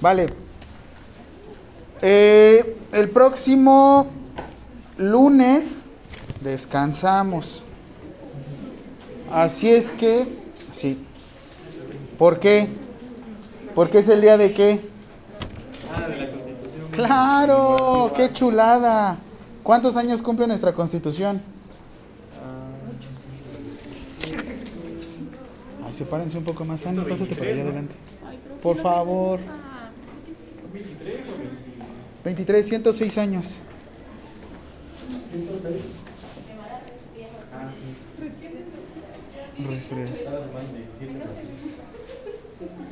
Vale. Eh, el próximo lunes descansamos. Así es que, sí. ¿Por qué? Porque es el día de qué? Claro, qué chulada. ¿Cuántos años cumple nuestra constitución? Ay, sepárense un poco más, Andy, pásate por allá adelante. Por favor. 23, 106 años. Respira.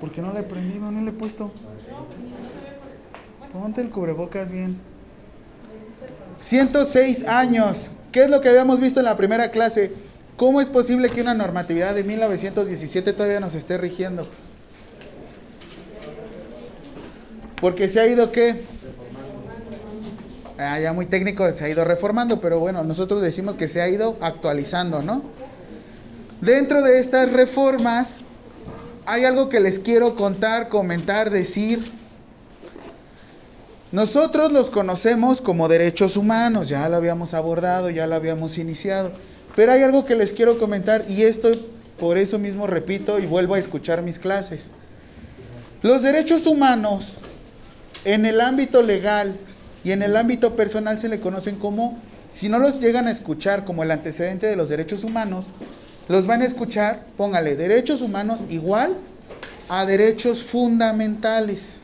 ¿Por qué no le he prendido? No le he puesto. Ponte el cubrebocas bien. 106 años. ¿Qué es lo que habíamos visto en la primera clase? ¿Cómo es posible que una normatividad de 1917 todavía nos esté rigiendo? Porque se ha ido qué? Ah, ya muy técnico, se ha ido reformando, pero bueno, nosotros decimos que se ha ido actualizando, ¿no? Dentro de estas reformas hay algo que les quiero contar, comentar, decir. Nosotros los conocemos como derechos humanos, ya lo habíamos abordado, ya lo habíamos iniciado, pero hay algo que les quiero comentar y esto por eso mismo repito y vuelvo a escuchar mis clases. Los derechos humanos en el ámbito legal y en el ámbito personal se le conocen como, si no los llegan a escuchar como el antecedente de los derechos humanos, los van a escuchar, póngale, derechos humanos igual a derechos fundamentales.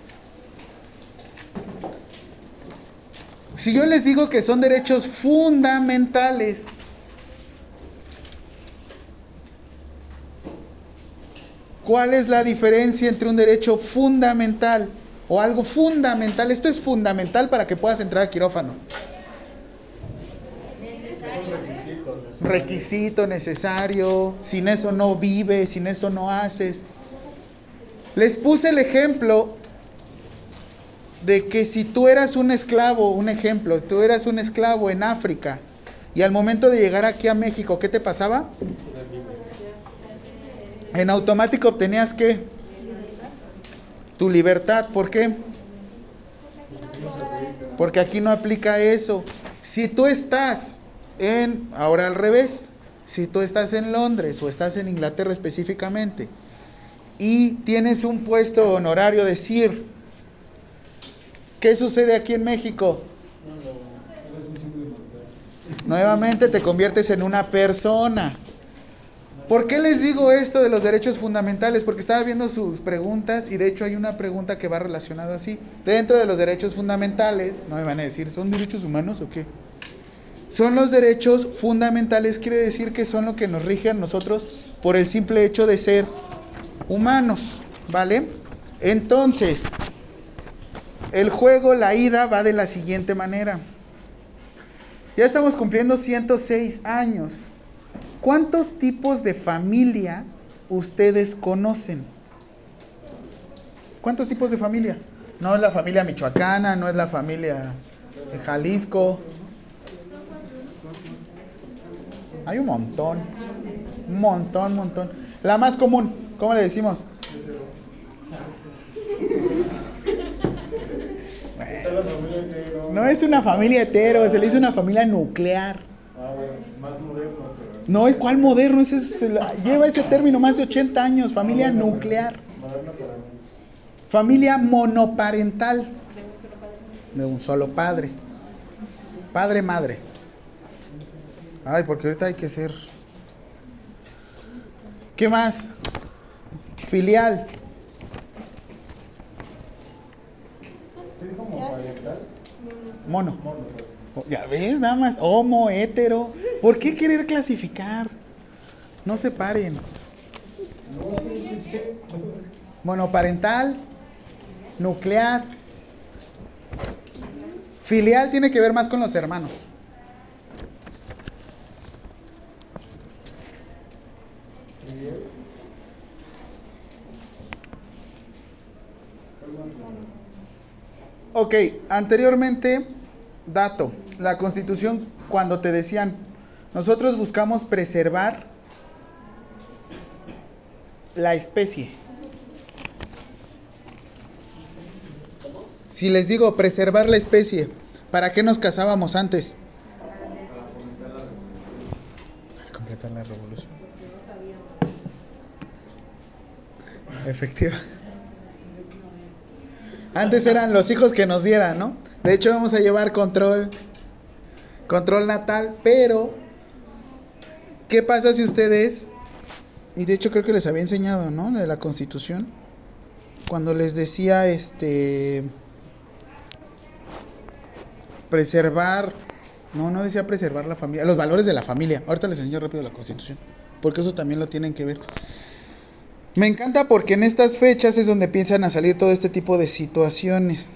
Si yo les digo que son derechos fundamentales, ¿cuál es la diferencia entre un derecho fundamental o algo fundamental? Esto es fundamental para que puedas entrar a quirófano. requisito necesario, sin eso no vives, sin eso no haces. Les puse el ejemplo de que si tú eras un esclavo, un ejemplo, tú eras un esclavo en África y al momento de llegar aquí a México, ¿qué te pasaba? En automático obtenías qué? Tu libertad, ¿por qué? Porque aquí no aplica eso. Si tú estás en, ahora al revés, si tú estás en Londres o estás en Inglaterra específicamente y tienes un puesto honorario de SIR, ¿qué sucede aquí en México? Nuevamente te conviertes en una persona. ¿Por qué les digo esto de los derechos fundamentales? Porque estaba viendo sus preguntas y de hecho hay una pregunta que va relacionada así. Dentro de los derechos fundamentales, no me van a decir, ¿son derechos humanos o qué? Son los derechos fundamentales, quiere decir que son lo que nos rige a nosotros por el simple hecho de ser humanos, ¿vale? Entonces, el juego, la ida va de la siguiente manera. Ya estamos cumpliendo 106 años. ¿Cuántos tipos de familia ustedes conocen? ¿Cuántos tipos de familia? No es la familia michoacana, no es la familia de Jalisco, hay un montón. Un montón, montón. La más común, ¿cómo le decimos? no es una familia hetero, se le dice una familia nuclear. No, ¿cuál moderno? Ese lleva ese término más de 80 años, familia nuclear. Familia monoparental. De un solo padre. Padre, madre. Ay, porque ahorita hay que ser. ¿Qué más? Filial. Mono. Ya ves, nada más. Homo, hetero. ¿Por qué querer clasificar? No se paren. Monoparental, nuclear. Filial tiene que ver más con los hermanos. Ok, anteriormente, dato, la constitución cuando te decían, nosotros buscamos preservar la especie. Si les digo preservar la especie, ¿para qué nos casábamos antes? Para completar la revolución. Efectiva. Antes eran los hijos que nos dieran, ¿no? De hecho vamos a llevar control control natal, pero ¿qué pasa si ustedes y de hecho creo que les había enseñado, ¿no? De la Constitución cuando les decía este preservar no, no decía preservar la familia, los valores de la familia. Ahorita les enseño rápido la Constitución, porque eso también lo tienen que ver. Me encanta porque en estas fechas es donde piensan a salir todo este tipo de situaciones.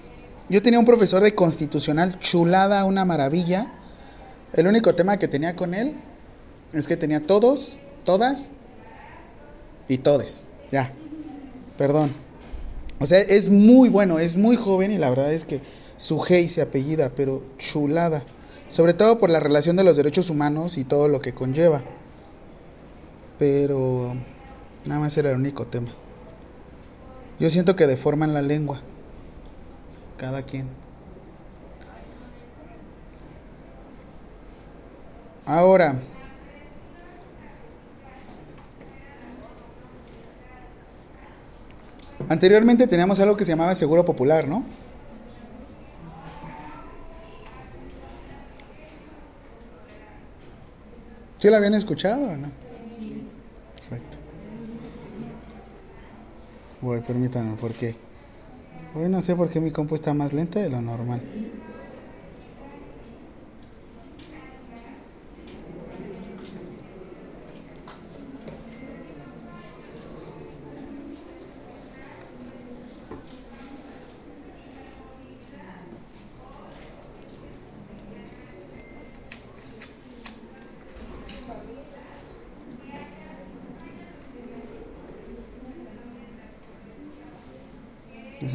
Yo tenía un profesor de constitucional, chulada, una maravilla. El único tema que tenía con él es que tenía todos, todas y todes. Ya, perdón. O sea, es muy bueno, es muy joven y la verdad es que su hey se apellida, pero chulada. Sobre todo por la relación de los derechos humanos y todo lo que conlleva. Pero Nada más era el único tema. Yo siento que deforman la lengua. Cada quien. Ahora. Anteriormente teníamos algo que se llamaba seguro popular, ¿no? ¿Sí lo habían escuchado o no? Perfecto. Voy, permítanme, ¿por qué? Hoy no sé por qué mi compu está más lenta de lo normal.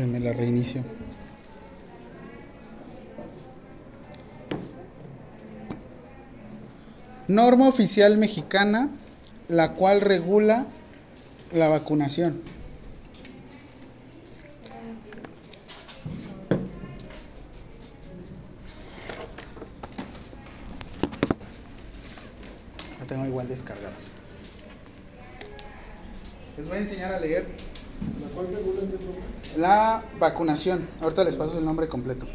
Déjenme la reinicio. Norma oficial mexicana, la cual regula la vacunación. La tengo igual descargada. Les voy a enseñar a leer. ¿La cual regula la vacunación. Ahorita les paso el nombre completo.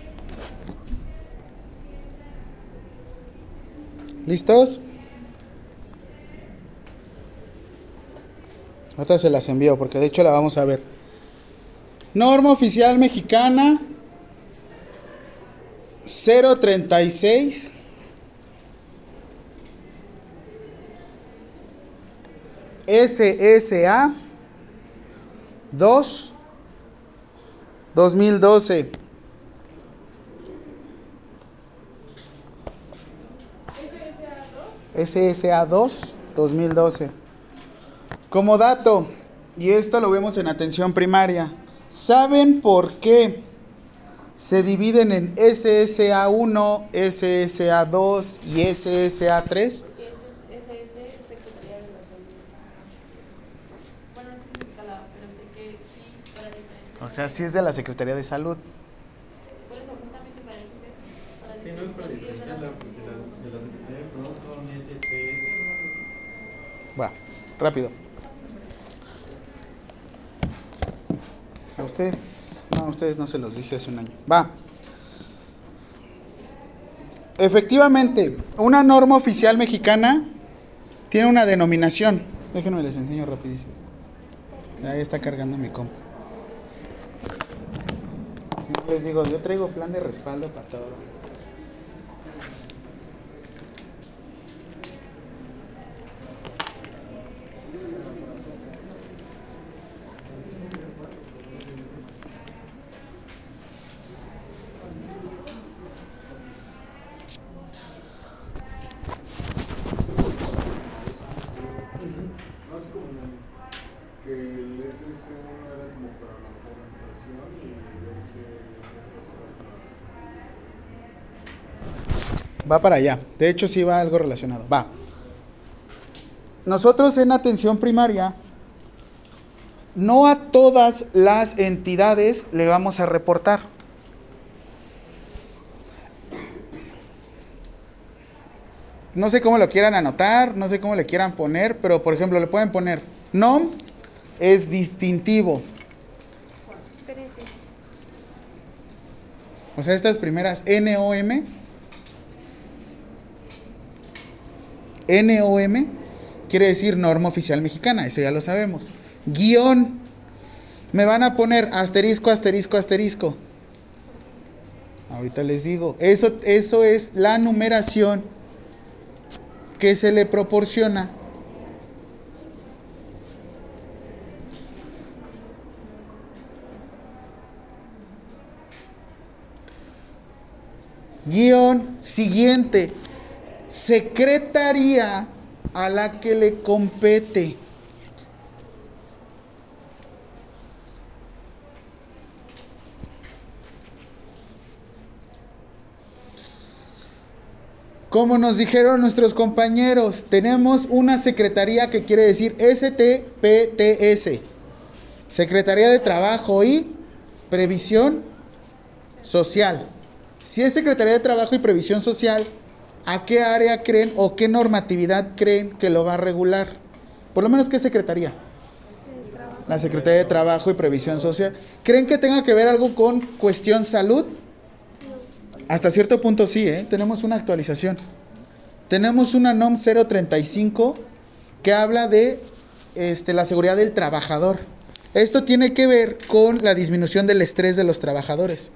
¿Listos? Ahorita se las envío porque de hecho la vamos a ver. Norma oficial mexicana 036 SSA 2 2012. SSA 2 2012. Como dato, y esto lo vemos en atención primaria, ¿saben por qué se dividen en SSA 1, SSA 2 y SSA 3? Sea, sí es de la Secretaría de Salud. Va, rápido. A ustedes, no, a ustedes no se los dije hace un año. Va. Efectivamente, una norma oficial mexicana tiene una denominación. Déjenme les enseño rapidísimo. Ahí está cargando mi compu les digo, yo traigo plan de respaldo para todo. va para allá. De hecho, sí va algo relacionado. Va. Nosotros en atención primaria, no a todas las entidades le vamos a reportar. No sé cómo lo quieran anotar, no sé cómo le quieran poner, pero por ejemplo le pueden poner NOM es distintivo. O sea, estas primeras NOM NOM quiere decir norma oficial mexicana, eso ya lo sabemos. Guión, me van a poner asterisco, asterisco, asterisco. Ahorita les digo, eso, eso es la numeración que se le proporciona Guión siguiente. Secretaría a la que le compete. Como nos dijeron nuestros compañeros, tenemos una secretaría que quiere decir STPTS, Secretaría de Trabajo y Previsión Social. Si es Secretaría de Trabajo y Previsión Social, ¿a qué área creen o qué normatividad creen que lo va a regular? Por lo menos, ¿qué secretaría? La Secretaría de Trabajo y Previsión Social. ¿Creen que tenga que ver algo con cuestión salud? Hasta cierto punto sí, ¿eh? tenemos una actualización. Tenemos una NOM 035 que habla de este, la seguridad del trabajador. Esto tiene que ver con la disminución del estrés de los trabajadores.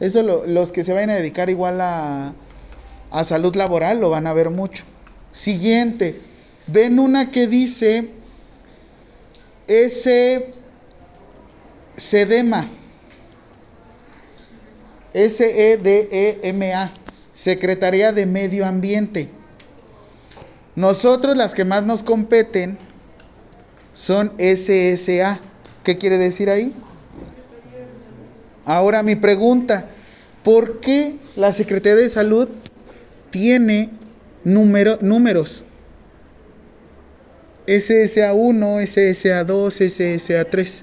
Eso los que se vayan a dedicar igual a, a salud laboral lo van a ver mucho. Siguiente, ven una que dice ese sedema. S-E-D-E-M-A, Secretaría de Medio Ambiente. Nosotros las que más nos competen son SSA. ¿Qué quiere decir ahí? Ahora mi pregunta, ¿por qué la Secretaría de Salud tiene número, números? SSA1, SSA2, SSA3.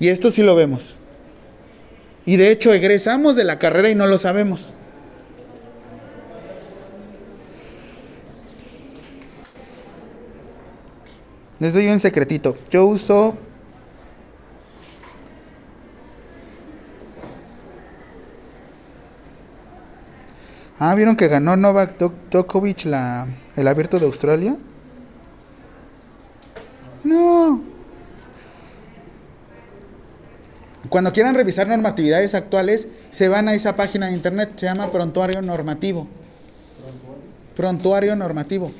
Y esto sí lo vemos. Y de hecho egresamos de la carrera y no lo sabemos. Les doy un secretito. Yo uso Ah, ¿vieron que ganó Novak Djokovic la, el abierto de Australia? No. Cuando quieran revisar normatividades actuales, se van a esa página de internet, se llama Prontuario Normativo. Prontuario Normativo.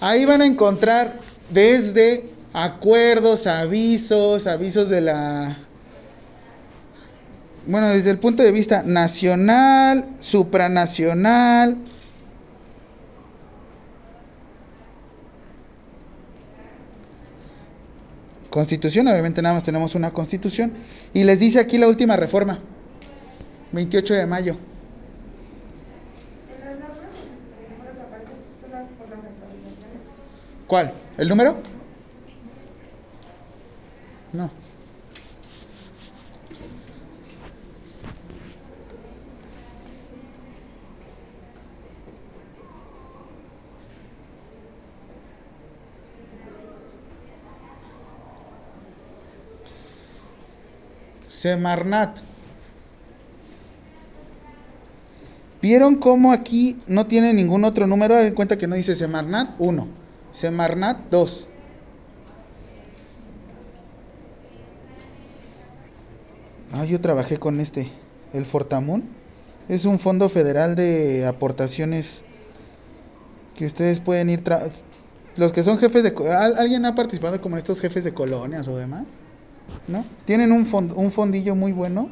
Ahí van a encontrar desde acuerdos, avisos, avisos de la bueno, desde el punto de vista nacional, supranacional. Constitución, obviamente nada más tenemos una constitución. Y les dice aquí la última reforma, 28 de mayo. ¿Cuál? ¿El número? No. Semarnat. ¿Vieron cómo aquí no tiene ningún otro número? en cuenta que no dice Semarnat 1, Semarnat 2. Ah, yo trabajé con este, el Fortamun. Es un fondo federal de aportaciones que ustedes pueden ir... Los que son jefes de... ¿Alguien ha participado como estos jefes de colonias o demás? ¿No? Tienen un, un fondillo muy bueno.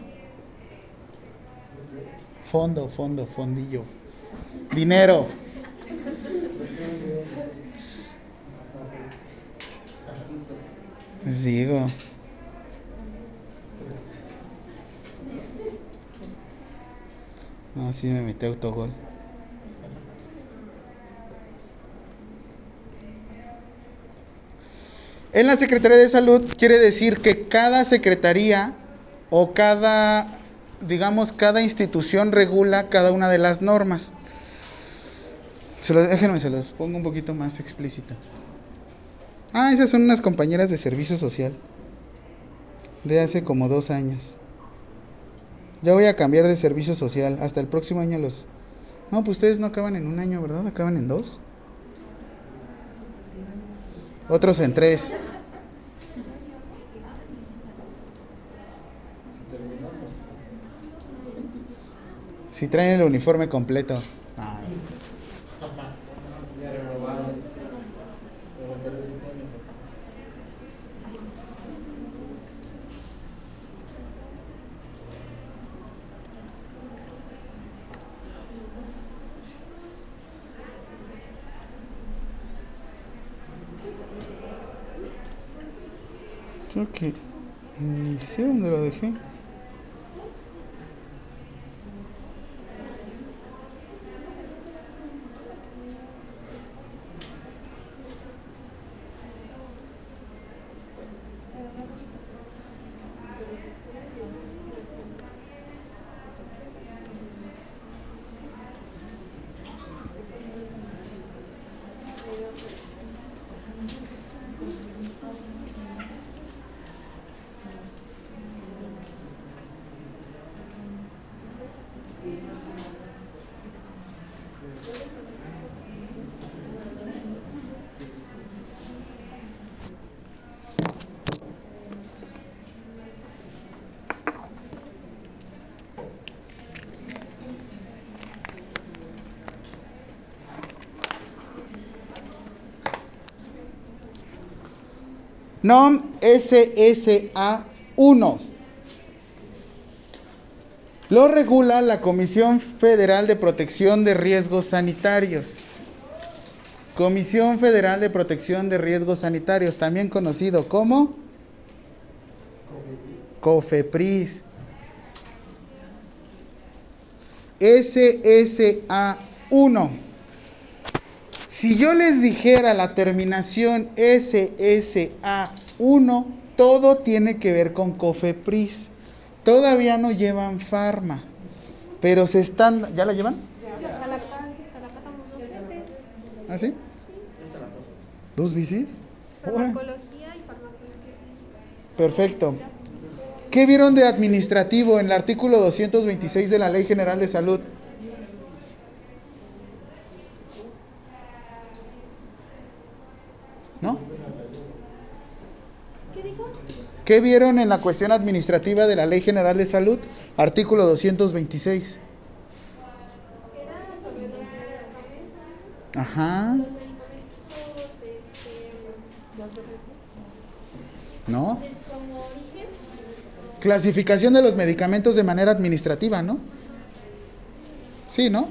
Fondo, fondo, fondillo. Dinero. Digo. No, sí me metí autogol. En la Secretaría de Salud quiere decir que cada secretaría o cada digamos, cada institución regula cada una de las normas. Se los, déjenme, se los pongo un poquito más explícito. Ah, esas son unas compañeras de servicio social. De hace como dos años. Ya voy a cambiar de servicio social. Hasta el próximo año los... No, pues ustedes no acaban en un año, ¿verdad? Acaban en dos. Otros en tres. Si traen el uniforme completo. Ah. Creo que ni sé dónde lo dejé. NOM SSA 1. Lo regula la Comisión Federal de Protección de Riesgos Sanitarios. Comisión Federal de Protección de Riesgos Sanitarios, también conocido como COFEPRIS. SSA 1 si yo les dijera la terminación SSA1, todo tiene que ver con COFEPRIS. Todavía no llevan farma, pero se están... ¿Ya la llevan? ¿Ah, sí? ¿Dos bicis? Farmacología y farmacología. Perfecto. ¿Qué vieron de administrativo en el artículo 226 de la Ley General de Salud? ¿No? ¿Qué dijo? ¿Qué vieron en la cuestión administrativa de la Ley General de Salud? Artículo 226. Ajá. ¿No? Clasificación de los medicamentos de manera administrativa, ¿no? Sí, ¿no?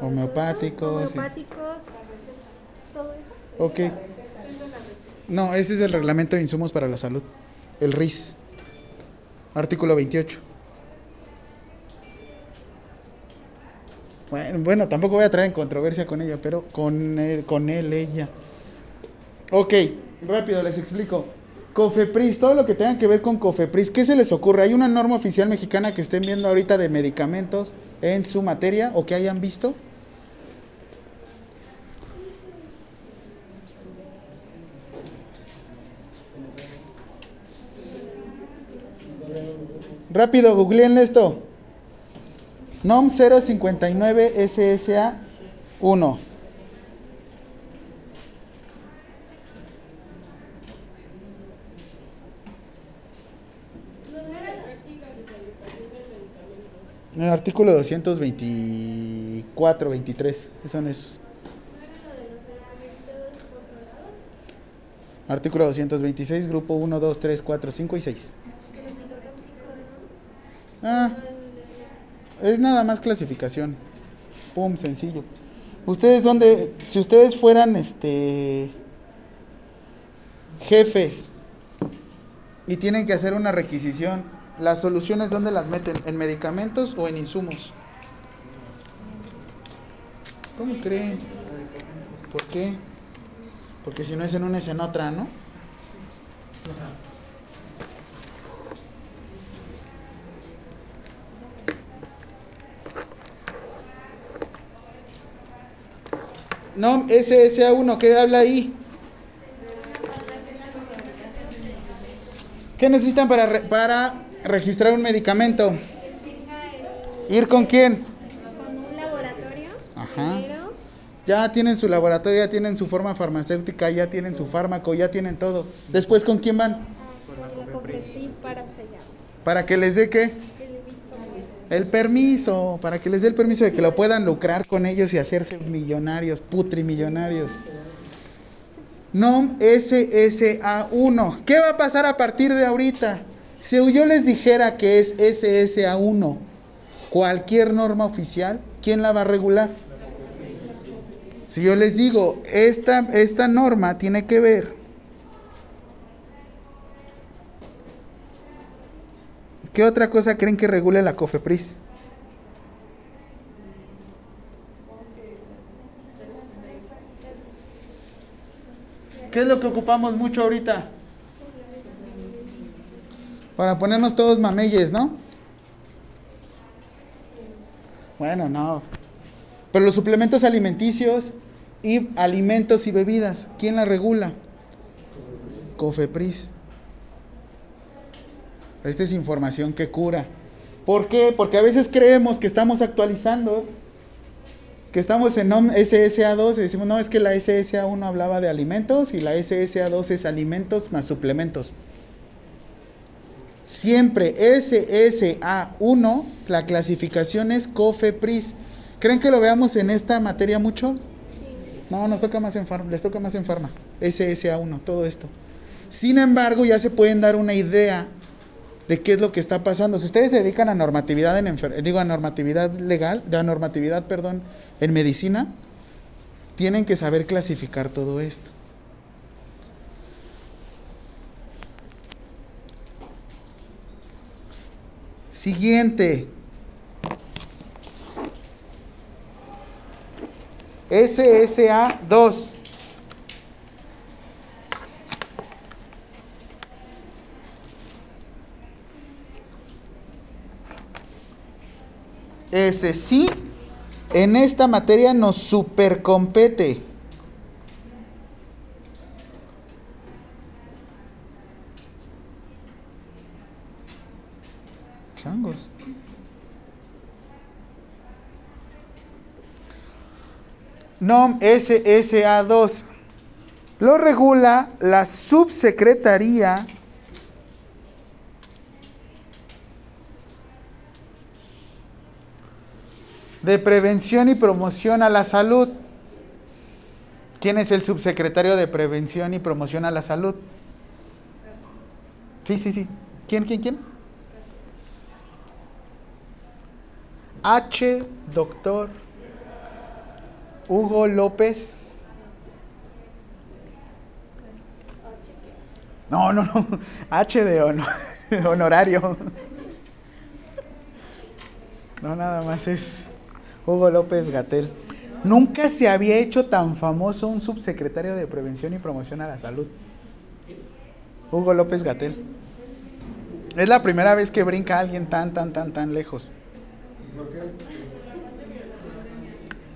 homeopáticos. Homeopáticos, todo eso. Ok. No, ese es el reglamento de insumos para la salud, el RIS, artículo 28. Bueno, bueno, tampoco voy a traer en controversia con ella, pero con él, con él, ella. Ok, rápido les explico. Cofepris, todo lo que tenga que ver con Cofepris, ¿qué se les ocurre? ¿Hay una norma oficial mexicana que estén viendo ahorita de medicamentos en su materia o que hayan visto? Rápido, googleen esto. NOM 059 SSA 1. El artículo 224, 23, son esos. Artículo 226, grupo 1, 2, 3, 4, 5 y 6. Ah, es nada más clasificación. Pum, sencillo. Ustedes dónde, si ustedes fueran este jefes y tienen que hacer una requisición, las soluciones dónde las meten, en medicamentos o en insumos. ¿Cómo creen? ¿Por qué? Porque si no es en una es en otra, ¿no? NOM SSA1, ¿qué habla ahí? ¿Qué necesitan para, re- para registrar un medicamento? ¿Ir con quién? con un laboratorio Ajá. primero Ya tienen su laboratorio, ya tienen su forma farmacéutica, ya tienen su fármaco, ya tienen todo. Después, ¿con quién van? con la para sellar Para que les dé qué? El permiso, para que les dé el permiso de que lo puedan lucrar con ellos y hacerse millonarios, putrimillonarios. NOM SSA1. ¿Qué va a pasar a partir de ahorita? Si yo les dijera que es SSA1, cualquier norma oficial, ¿quién la va a regular? Si yo les digo, esta, esta norma tiene que ver ¿Qué otra cosa creen que regule la COFEPRIS? ¿Qué es lo que ocupamos mucho ahorita? Para ponernos todos mameyes, ¿no? Bueno, no. Pero los suplementos alimenticios y alimentos y bebidas, ¿quién la regula? COFEPRIS. Esta es información que cura. ¿Por qué? Porque a veces creemos que estamos actualizando, que estamos en NOM SSA2 y decimos, no, es que la SSA1 hablaba de alimentos y la SSA2 es alimentos más suplementos. Siempre SSA1, la clasificación es COFEPRIS. ¿Creen que lo veamos en esta materia mucho? No, nos toca más en les toca más en farma. SSA1, todo esto. Sin embargo, ya se pueden dar una idea de qué es lo que está pasando. Si ustedes se dedican a normatividad en digo a normatividad legal, de a normatividad, perdón, en medicina, tienen que saber clasificar todo esto. Siguiente. SSA 2. Ese sí, en esta materia nos supercompete. Changos. NOM SSA2. Lo regula la subsecretaría de Prevención y Promoción a la Salud. ¿Quién es el subsecretario de Prevención y Promoción a la Salud? Sí, sí, sí. ¿Quién, quién, quién? H. Doctor Hugo López. No, no, no. H de hono- honorario. No, nada más es Hugo López Gatel. Nunca se había hecho tan famoso un subsecretario de Prevención y Promoción a la Salud. Hugo López Gatel. Es la primera vez que brinca alguien tan, tan, tan, tan lejos.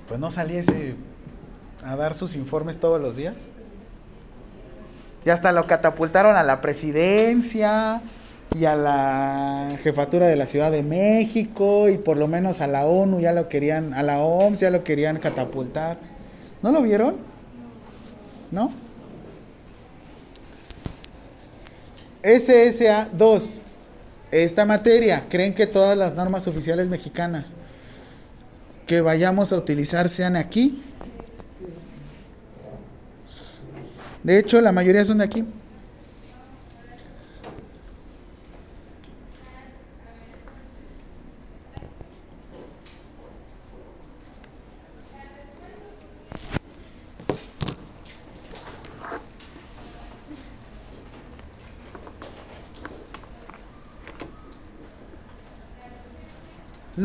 Pues no saliese a dar sus informes todos los días. Y hasta lo catapultaron a la presidencia y a la jefatura de la Ciudad de México y por lo menos a la ONU ya lo querían, a la OMS ya lo querían catapultar. ¿No lo vieron? ¿No? SSA 2. Esta materia, ¿creen que todas las normas oficiales mexicanas que vayamos a utilizar sean aquí? De hecho, la mayoría son de aquí.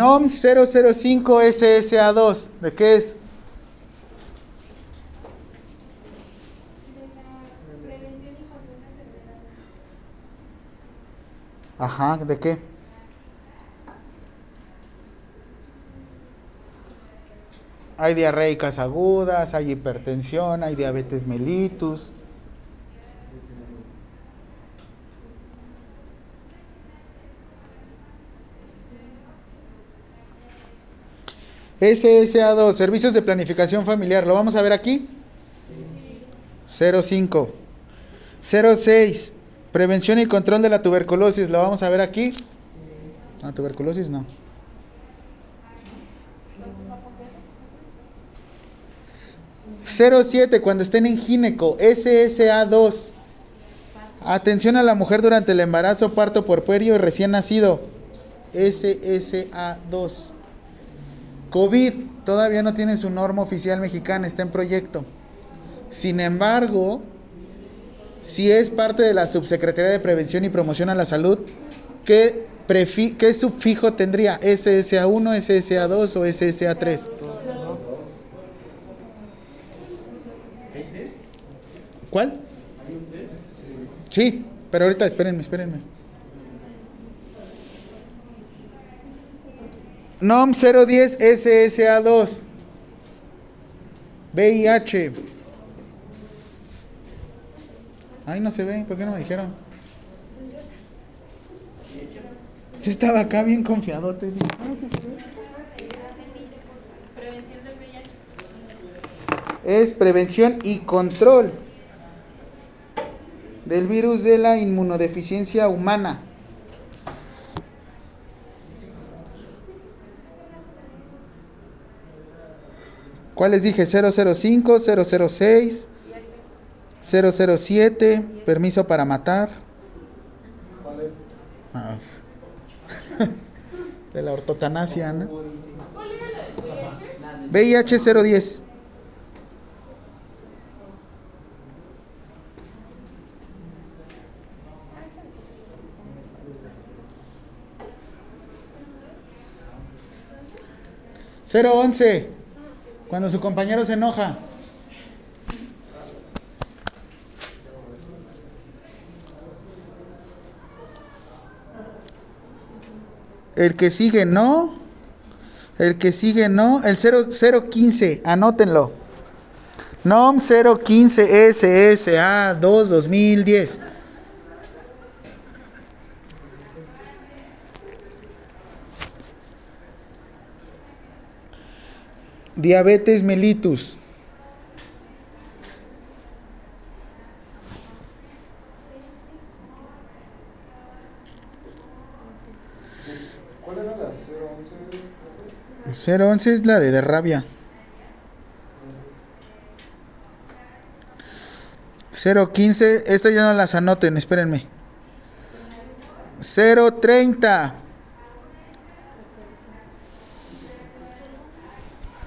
NOM 005 SSA2, ¿de qué es? Ajá, ¿de qué? Hay diarreicas agudas, hay hipertensión, hay diabetes mellitus. SSA2, Servicios de Planificación Familiar. ¿Lo vamos a ver aquí? 05. 06. Prevención y control de la tuberculosis. ¿Lo vamos a ver aquí? No, tuberculosis no. siete cuando estén en gineco, SSA2. Atención a la mujer durante el embarazo, parto por puerio y recién nacido. SSA2. COVID todavía no tiene su norma oficial mexicana, está en proyecto. Sin embargo, si es parte de la Subsecretaría de Prevención y Promoción a la Salud, ¿qué, qué sufijo tendría? ¿SSA1, SSA2 o SSA3? ¿Cuál? Sí, pero ahorita espérenme, espérenme. NOM 010 SSA2. VIH. Ay, no se ve, ¿por qué no me dijeron? Yo estaba acá bien confiado, te VIH. Es prevención y control del virus de la inmunodeficiencia humana. ¿Cuál les dije? 005, 006, 007, permiso para matar. Ah, de la ortotanasia, ¿no? VIH 010. Cero once. Cuando su compañero se enoja. El que sigue no. El que sigue no. El 0015, anótenlo. NOM 015 SSA 2 2010. Diabetes mellitus. ¿Cuál era la 011? 011 es la de, de rabia. 015, estas ya no las anoten, espérenme. 030.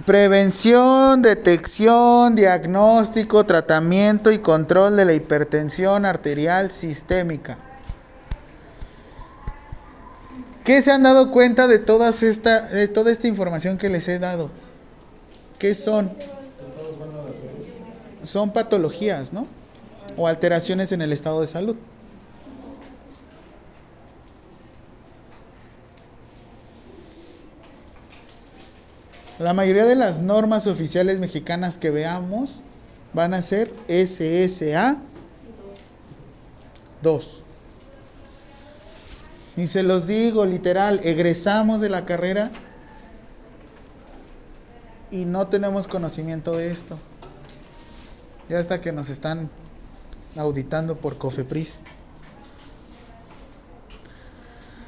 Prevención, detección, diagnóstico, tratamiento y control de la hipertensión arterial sistémica. ¿Qué se han dado cuenta de, todas esta, de toda esta información que les he dado? ¿Qué son? Son patologías, ¿no? O alteraciones en el estado de salud. La mayoría de las normas oficiales mexicanas que veamos van a ser SSA 2. Y se los digo literal, egresamos de la carrera y no tenemos conocimiento de esto. Ya hasta que nos están auditando por Cofepris.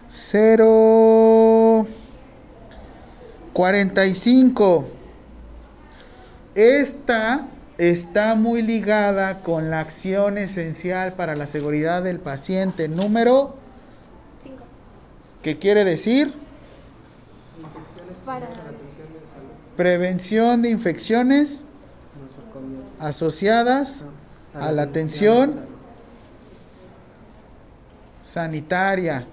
Cero 45. Esta está muy ligada con la acción esencial para la seguridad del paciente número 5. ¿Qué quiere decir? Prevención de infecciones asociadas a la atención sanitaria.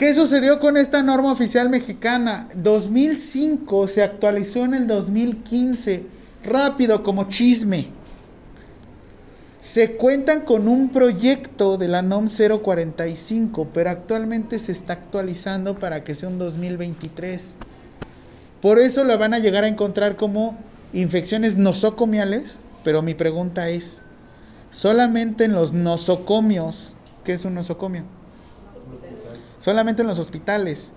¿Qué sucedió con esta norma oficial mexicana? 2005 se actualizó en el 2015, rápido como chisme. Se cuentan con un proyecto de la NOM 045, pero actualmente se está actualizando para que sea un 2023. Por eso la van a llegar a encontrar como infecciones nosocomiales, pero mi pregunta es, solamente en los nosocomios, ¿qué es un nosocomio? Solamente en los hospitales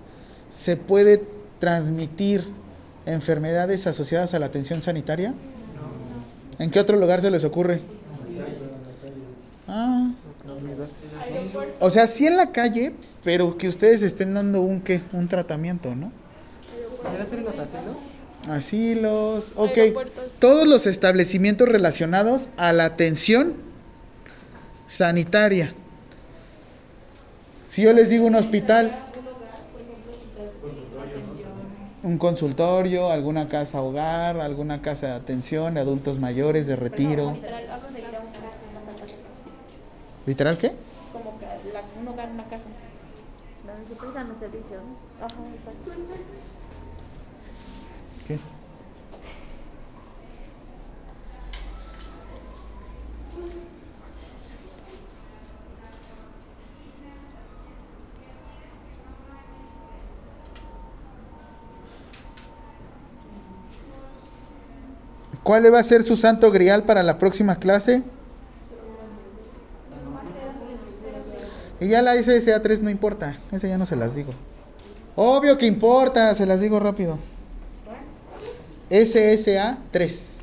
se puede transmitir enfermedades asociadas a la atención sanitaria. ¿En qué otro lugar se les ocurre? Ah. O sea, sí en la calle, pero que ustedes estén dando un qué, un tratamiento, ¿no? ¿Podría ser en los asilos? Asilos, ok. Todos los establecimientos relacionados a la atención sanitaria. Si yo les digo un hospital, un consultorio, alguna casa hogar, alguna casa de atención de adultos mayores, de retiro. Literal, hablo de ir a una casa, una santa casa. ¿Literal qué? Como la, un hogar, una casa. Donde se prestan los servicios. ¿no? Ajá, exacto. ¿Qué? ¿Cuál va a ser su santo grial para la próxima clase? Y ya la SSA 3 no importa, esa ya no se las digo. Obvio que importa, se las digo rápido. SSA 3.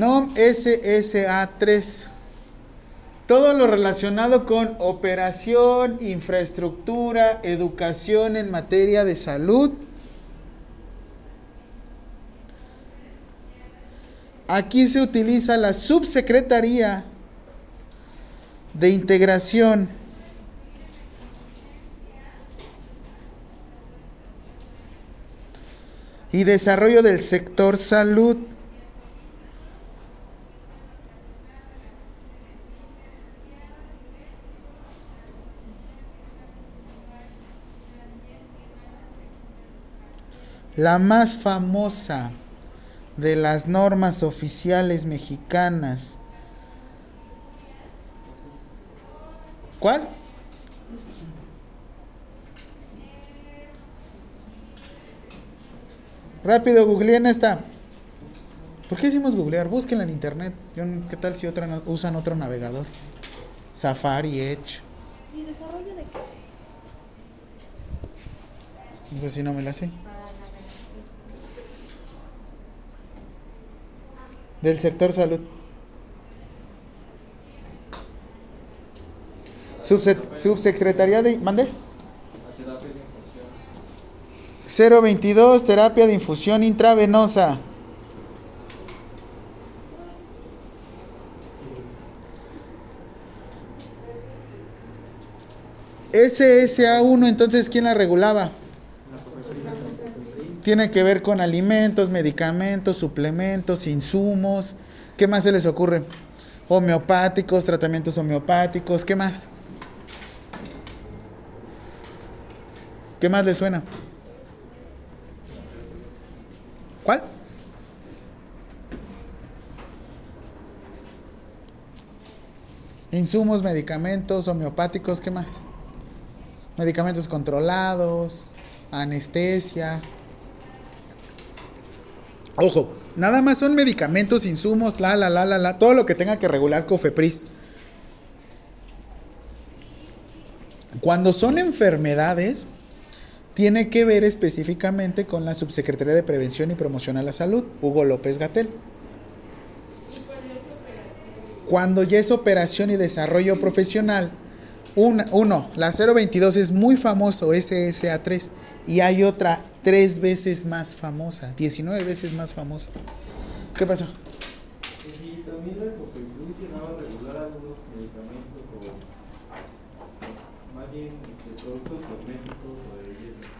NOM SSA 3. Todo lo relacionado con operación, infraestructura, educación en materia de salud. Aquí se utiliza la subsecretaría de integración. Y desarrollo del sector salud. La más famosa de las normas oficiales mexicanas. ¿Cuál? Rápido, googleen esta. ¿Por qué hicimos googlear? Búsquenla en internet. Yo ¿Qué tal si otra, usan otro navegador? Safari, Edge. ¿Y desarrollo de qué? No sé si no me la sé. Del sector salud. Subse- subsecretaría de... ¿Mande? 022, terapia de infusión intravenosa. SSA1, entonces, ¿quién la regulaba? Tiene que ver con alimentos, medicamentos, suplementos, insumos. ¿Qué más se les ocurre? Homeopáticos, tratamientos homeopáticos. ¿Qué más? ¿Qué más les suena? ¿Cuál? Insumos, medicamentos, homeopáticos, ¿qué más? Medicamentos controlados, anestesia. Ojo, nada más son medicamentos, insumos, la, la, la, la, la, todo lo que tenga que regular COFEPRIS. Cuando son enfermedades, tiene que ver específicamente con la Subsecretaría de Prevención y Promoción a la Salud, Hugo López Gatel. Cuando ya es operación y desarrollo profesional, una- uno, la 022 es muy famoso, SSA3, y hay otra tres veces más famosa, 19 veces más famosa. ¿Qué pasó? Si también la Cofepris llegaba a regular algunos medicamentos o más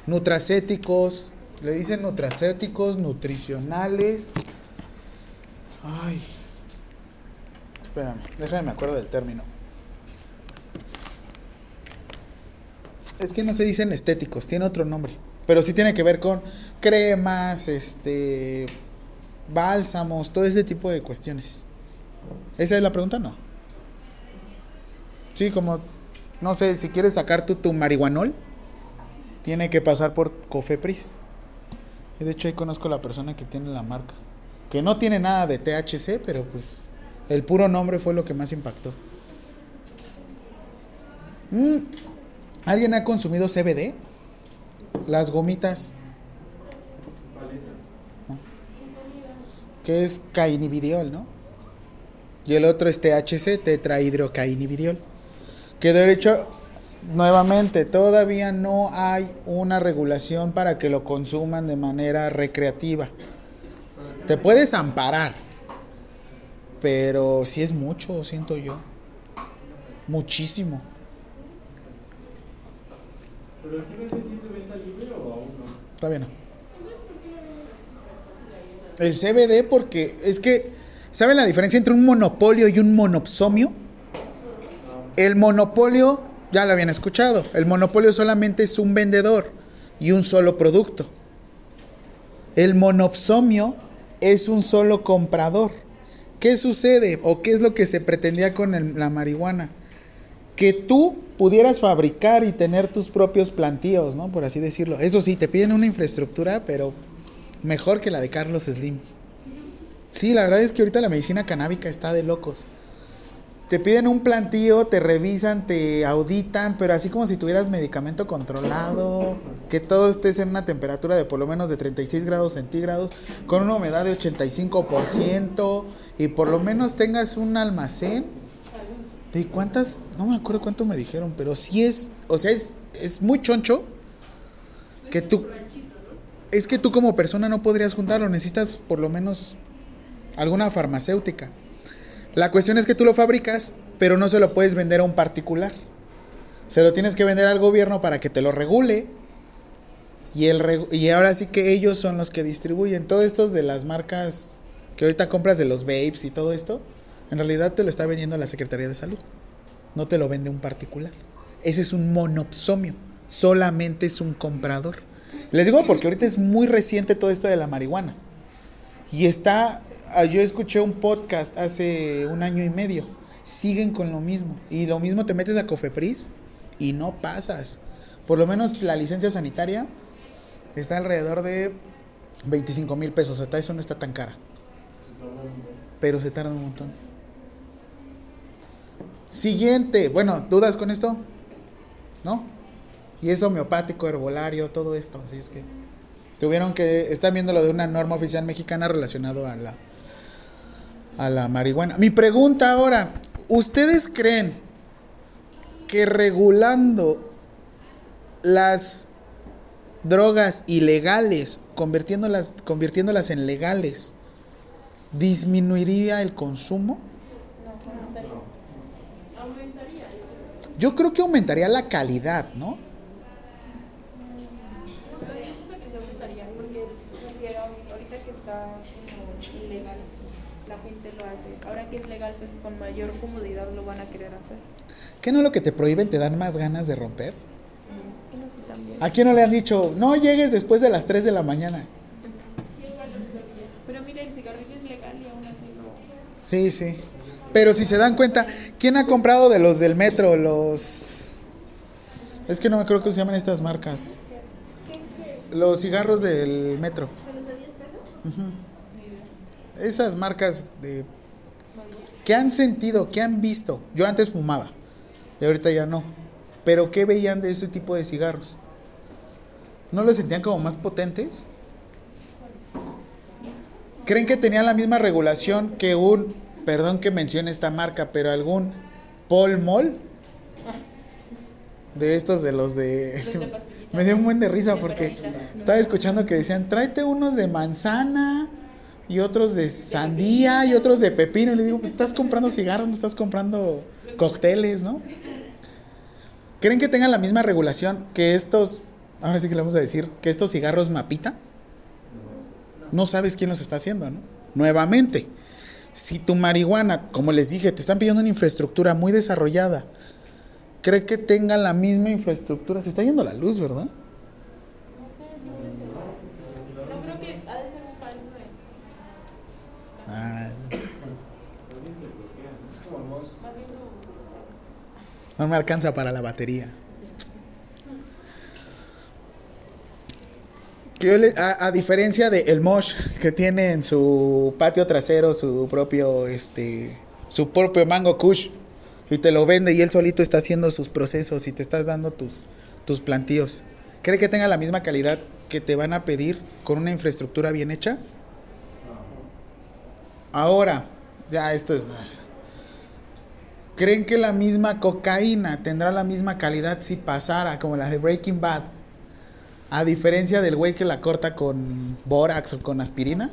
nutracéticos, le dicen nutracéticos, nutricionales. Ay. Espérame, déjame me acuerdo del término. Es que no se dicen estéticos, tiene otro nombre. Pero sí tiene que ver con cremas, este bálsamos, todo ese tipo de cuestiones. ¿Esa es la pregunta? No. Sí, como, no sé, si quieres sacar tu, tu marihuanol, tiene que pasar por Cofepris. Y de hecho ahí conozco a la persona que tiene la marca. Que no tiene nada de THC, pero pues el puro nombre fue lo que más impactó. Mm, ¿Alguien ha consumido CBD? Las gomitas. Que es cainividiol, ¿no? Y el otro es THC, tetrahidrocainividiol. Que de hecho, nuevamente, todavía no hay una regulación para que lo consuman de manera recreativa. Te puedes amparar, pero si es mucho, siento yo. Muchísimo. ¿Pero el CBD sí se venta libre o aún no? Todavía no. El CBD porque es que, ¿saben la diferencia entre un monopolio y un monopsomio? El monopolio, ya lo habían escuchado, el monopolio solamente es un vendedor y un solo producto. El monopsomio es un solo comprador. ¿Qué sucede o qué es lo que se pretendía con la marihuana? Que tú pudieras fabricar y tener tus propios plantíos, ¿no? Por así decirlo. Eso sí, te piden una infraestructura, pero mejor que la de Carlos Slim. Sí, la verdad es que ahorita la medicina canábica está de locos. Te piden un plantío, te revisan, te auditan, pero así como si tuvieras medicamento controlado, que todo estés en una temperatura de por lo menos de 36 grados centígrados, con una humedad de 85% y por lo menos tengas un almacén. ¿De cuántas? No me acuerdo cuánto me dijeron, pero sí es, o sea, es, es muy choncho que tú... Es que tú como persona no podrías juntarlo, necesitas por lo menos alguna farmacéutica. La cuestión es que tú lo fabricas, pero no se lo puedes vender a un particular. Se lo tienes que vender al gobierno para que te lo regule. Y, el y ahora sí que ellos son los que distribuyen. Todo esto de las marcas que ahorita compras de los vapes y todo esto, en realidad te lo está vendiendo la Secretaría de Salud. No te lo vende un particular. Ese es un monopsomio. Solamente es un comprador. Les digo porque ahorita es muy reciente todo esto de la marihuana. Y está, ah, yo escuché un podcast hace un año y medio. Siguen con lo mismo. Y lo mismo te metes a Cofepris y no pasas. Por lo menos la licencia sanitaria está alrededor de 25 mil pesos. Hasta eso no está tan cara. Pero se tarda un montón. Siguiente. Bueno, ¿dudas con esto? ¿No? Y es homeopático, herbolario, todo esto. Así es que tuvieron que. Están viendo lo de una norma oficial mexicana relacionado a la. a la marihuana. Mi pregunta ahora: ¿Ustedes creen que regulando las drogas ilegales, convirtiéndolas, convirtiéndolas en legales, disminuiría el consumo? Yo creo que aumentaría la calidad, ¿no? Pero yo siento que se aumentaría porque si era- ahorita que está como ilegal, la gente lo hace. Ahora que es legal, pues con mayor comodidad lo van a querer hacer. ¿Qué no lo que te prohíben te dan más ganas de romper? Bueno, sí también. ¿A quién no le han dicho, no llegues después de las 3 de la mañana? Pero mira, el cigarrillo es legal y aún así no. Sí, sí. Pero si se dan cuenta, ¿quién ha comprado de los del metro? Los... Es que no me creo que se llaman estas marcas. Los cigarros del metro. Ujú. Esas marcas de... ¿Qué han sentido? ¿Qué han visto? Yo antes fumaba. Y ahorita ya no. Pero ¿qué veían de ese tipo de cigarros? ¿No los sentían como más potentes? ¿Creen que tenían la misma regulación que un, perdón que mencione esta marca, pero algún Paul Mall? De estos de los de... me dio un buen de risa De porque estaba escuchando que decían, tráete unos de manzana y otros de sandía y otros de pepino. Y le digo, pues estás comprando cigarros, no estás comprando cócteles, ¿no? ¿Creen que tengan la misma regulación que estos ahora sí que le vamos a decir que estos cigarros mapita, no sabes quién los está haciendo, ¿no? Nuevamente, si tu marihuana, como les dije, te están pidiendo una infraestructura muy desarrollada, cree que tenga la misma infraestructura. Se está yendo la luz, ¿verdad? No sé, siempre se va. No creo que ha de ser un falso. eh. Ah, no me alcanza para la batería. Que a, a diferencia de el Mosh que tiene en su patio trasero su propio este su propio mango kush y te lo vende y él solito está haciendo sus procesos y te estás dando tus tus plantíos. ¿Cree que tenga la misma calidad que te van a pedir con una infraestructura bien hecha? Ahora, ya esto es ¿Creen que la misma cocaína tendrá la misma calidad si pasara como la de Breaking Bad? A diferencia del güey que la corta con bórax o con aspirina.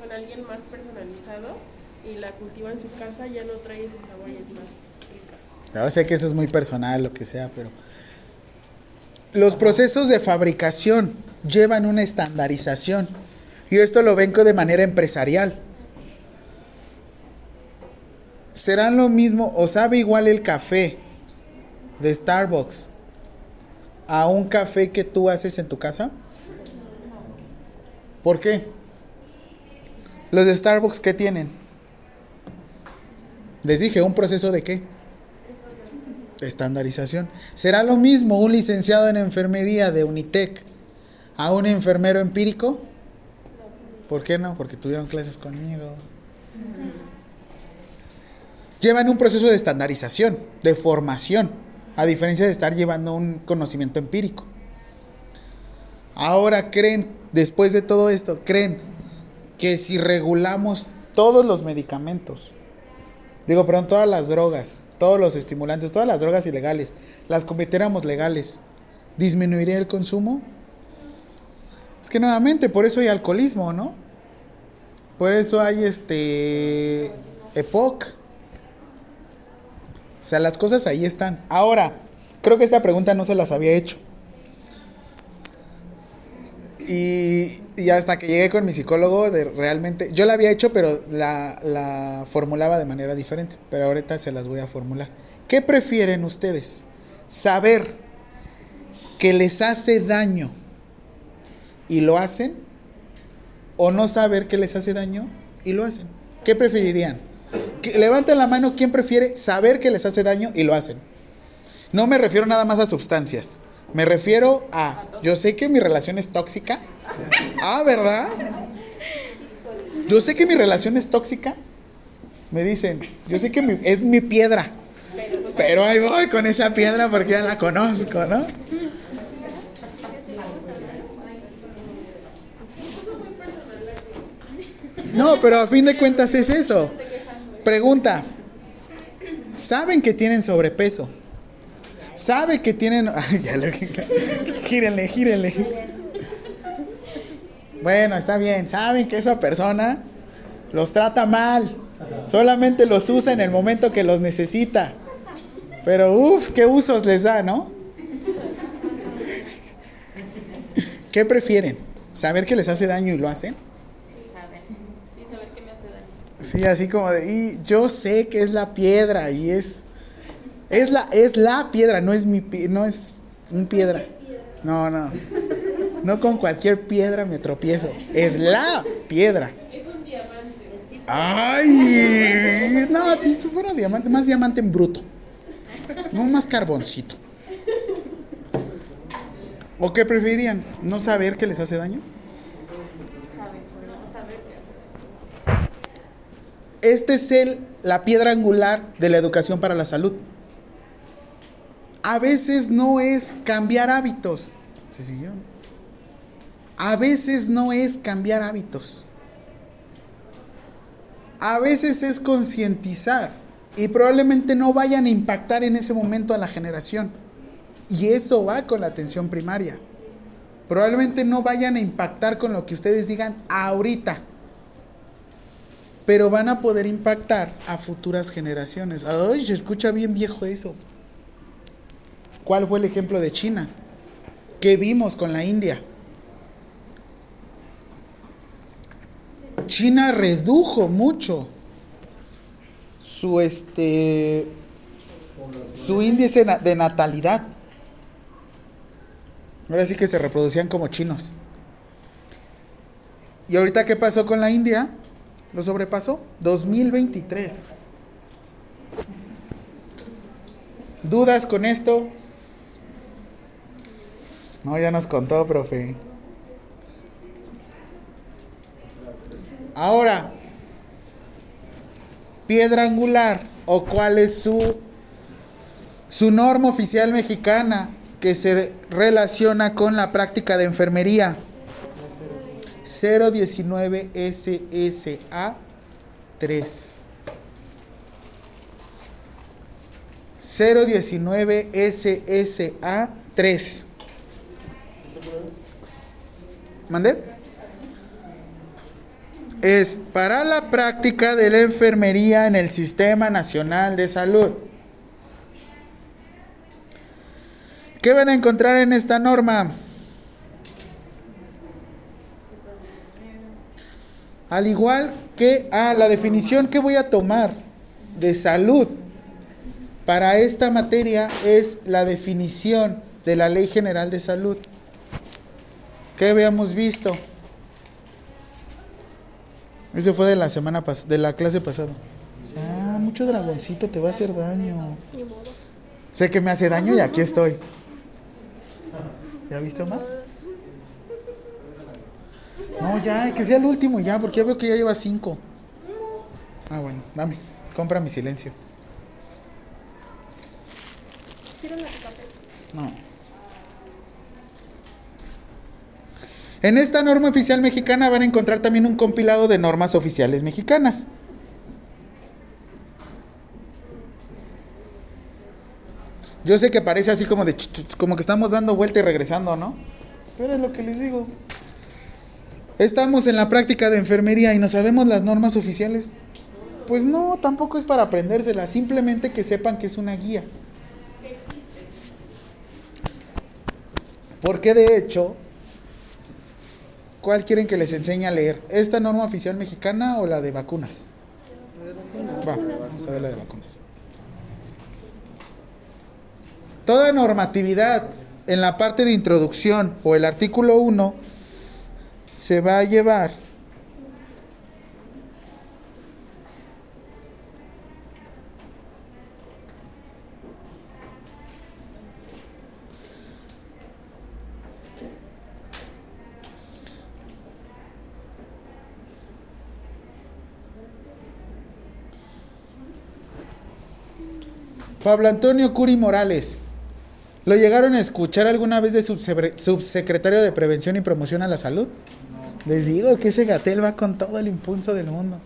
con alguien más personalizado y la cultiva en su casa ya no trae ese sabor y es más rica. Que eso es muy personal, lo que sea, pero... Los procesos de fabricación llevan una estandarización. Y esto lo vengo de manera empresarial. ¿Serán lo mismo o sabe igual el café de Starbucks a un café que tú haces en tu casa? ¿Por qué? Los de Starbucks, ¿qué tienen? Les dije, ¿un proceso de qué? Estandarización. ¿Será lo mismo un licenciado en enfermería de Unitec a un enfermero empírico? ¿Por qué no? Porque tuvieron clases conmigo. Llevan un proceso de estandarización, de formación, a diferencia de estar llevando un conocimiento empírico. Ahora creen, después de todo esto, creen que si regulamos todos los medicamentos, digo, perdón, todas las drogas, todos los estimulantes, todas las drogas ilegales, las convirtiéramos legales, ¿disminuiría el consumo? Es que nuevamente, por eso hay alcoholismo, ¿no? Por eso hay este EPOC. O sea, las cosas ahí están. Ahora, creo que esta pregunta no se las había hecho. Y, y hasta que llegué con mi psicólogo, de realmente, yo la había hecho, pero la, la formulaba de manera diferente. Pero ahorita se las voy a formular. ¿Qué prefieren ustedes? ¿Saber que les hace daño y lo hacen? ¿O no saber que les hace daño y lo hacen? ¿Qué preferirían? Que- levanten la mano, ¿quién prefiere saber que les hace daño y lo hacen? No me refiero nada más a sustancias. Me refiero a, yo sé que mi relación es tóxica. Ah, ¿verdad? Yo sé que mi relación es tóxica. Me dicen, yo sé que mi- es mi piedra. Pero ahí voy con esa piedra porque ya la conozco, ¿no? No, pero a fin de cuentas es eso. Pregunta. ¿Saben que tienen sobrepeso? ¿Sabe que tienen... Ya le... Gírenle, gírenle. Bueno, está bien. Saben que esa persona los trata mal. Solamente los usa en el momento que los necesita. Pero uff, qué usos les da, ¿no? ¿Qué prefieren? ¿Saber que les hace daño y lo hacen? Sí, así como de, y yo sé que es la piedra y es es la es la piedra, no es mi no es un piedra. No, no. No con cualquier piedra me tropiezo, es la piedra. Ay, no, si fuera diamante, más diamante en bruto. No más carboncito. ¿O qué preferirían? ¿No saber que les hace daño? Este es el, la piedra angular de la educación para la salud. A veces no es cambiar hábitos. ¿Se siguió? A veces no es cambiar hábitos. A veces es concientizar. Y probablemente no vayan a impactar en ese momento a la generación. Y eso va con la atención primaria. Probablemente no vayan a impactar con lo que ustedes digan ahorita, pero van a poder impactar a futuras generaciones. Ay, se escucha bien viejo eso. ¿Cuál fue el ejemplo de China? ¿Qué vimos con la India? China redujo mucho su este su índice de natalidad. Ahora sí que se reproducían como chinos. ¿Y ahorita qué pasó con la India? ¿Lo sobrepasó? 2023. ¿Dudas con esto? No, ya nos contó, profe. Ahora, piedra angular o cuál es su su norma oficial mexicana que se relaciona con la práctica de enfermería. 019 SSA 3. 019 SSA 3. ¿Mandé? Es para la práctica de la enfermería en el Sistema Nacional de Salud. ¿Qué van a encontrar en esta norma? Al igual que a la definición que voy a tomar de salud para esta materia es la definición de la Ley General de Salud. ¿Qué habíamos visto? Eso fue de la semana pas de la clase pasada. Ah, mucho dragoncito te va a hacer daño. Sé que me hace daño y aquí estoy. ¿Ya viste, Omar? No, ya, que sea el último ya, porque ya veo que ya lleva cinco. Ah, bueno, dame, compra mi silencio. No. En esta norma oficial mexicana van a encontrar también un compilado de normas oficiales mexicanas. Yo sé que parece así como de como que estamos dando vuelta y regresando, ¿no? Pero es lo que les digo. Estamos en la práctica de enfermería y no sabemos las normas oficiales. Pues no, tampoco es para aprendérselas, simplemente que sepan que es una guía. Porque de hecho, ¿cuál quieren que les enseñe a leer? ¿Esta norma oficial mexicana o la de vacunas? Va, vamos a ver la de vacunas. Toda normatividad en la parte de introducción o el artículo 1 se va a llevar Pablo Antonio Curi Morales. ¿Lo llegaron a escuchar alguna vez de subsecre- subsecretario de Prevención y Promoción a la Salud? Les digo que ese Gatel va con todo el impulso del mundo.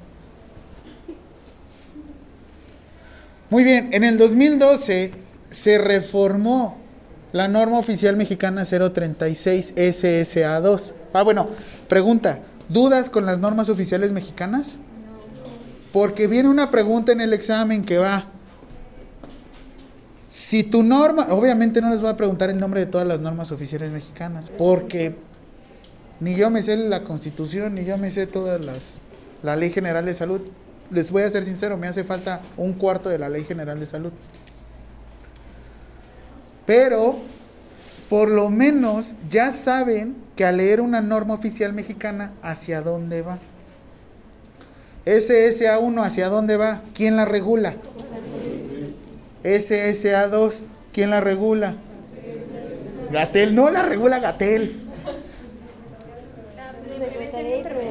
Muy bien, en el 2012 se reformó la norma oficial mexicana 036 SSA2. Ah, bueno, pregunta, ¿dudas con las normas oficiales mexicanas? Porque viene una pregunta en el examen que va, si tu norma, obviamente no les voy a preguntar el nombre de todas las normas oficiales mexicanas, porque ni yo me sé la constitución, ni yo me sé todas las, la ley general de salud. Les voy a ser sincero, me hace falta un cuarto de la ley general de salud. Pero, por lo menos, ya saben que al leer una norma oficial mexicana, ¿hacia dónde va? SSA1, ¿hacia dónde va? ¿Quién la regula? SSA2, ¿quién la regula? Gatel, no la regula Gatel.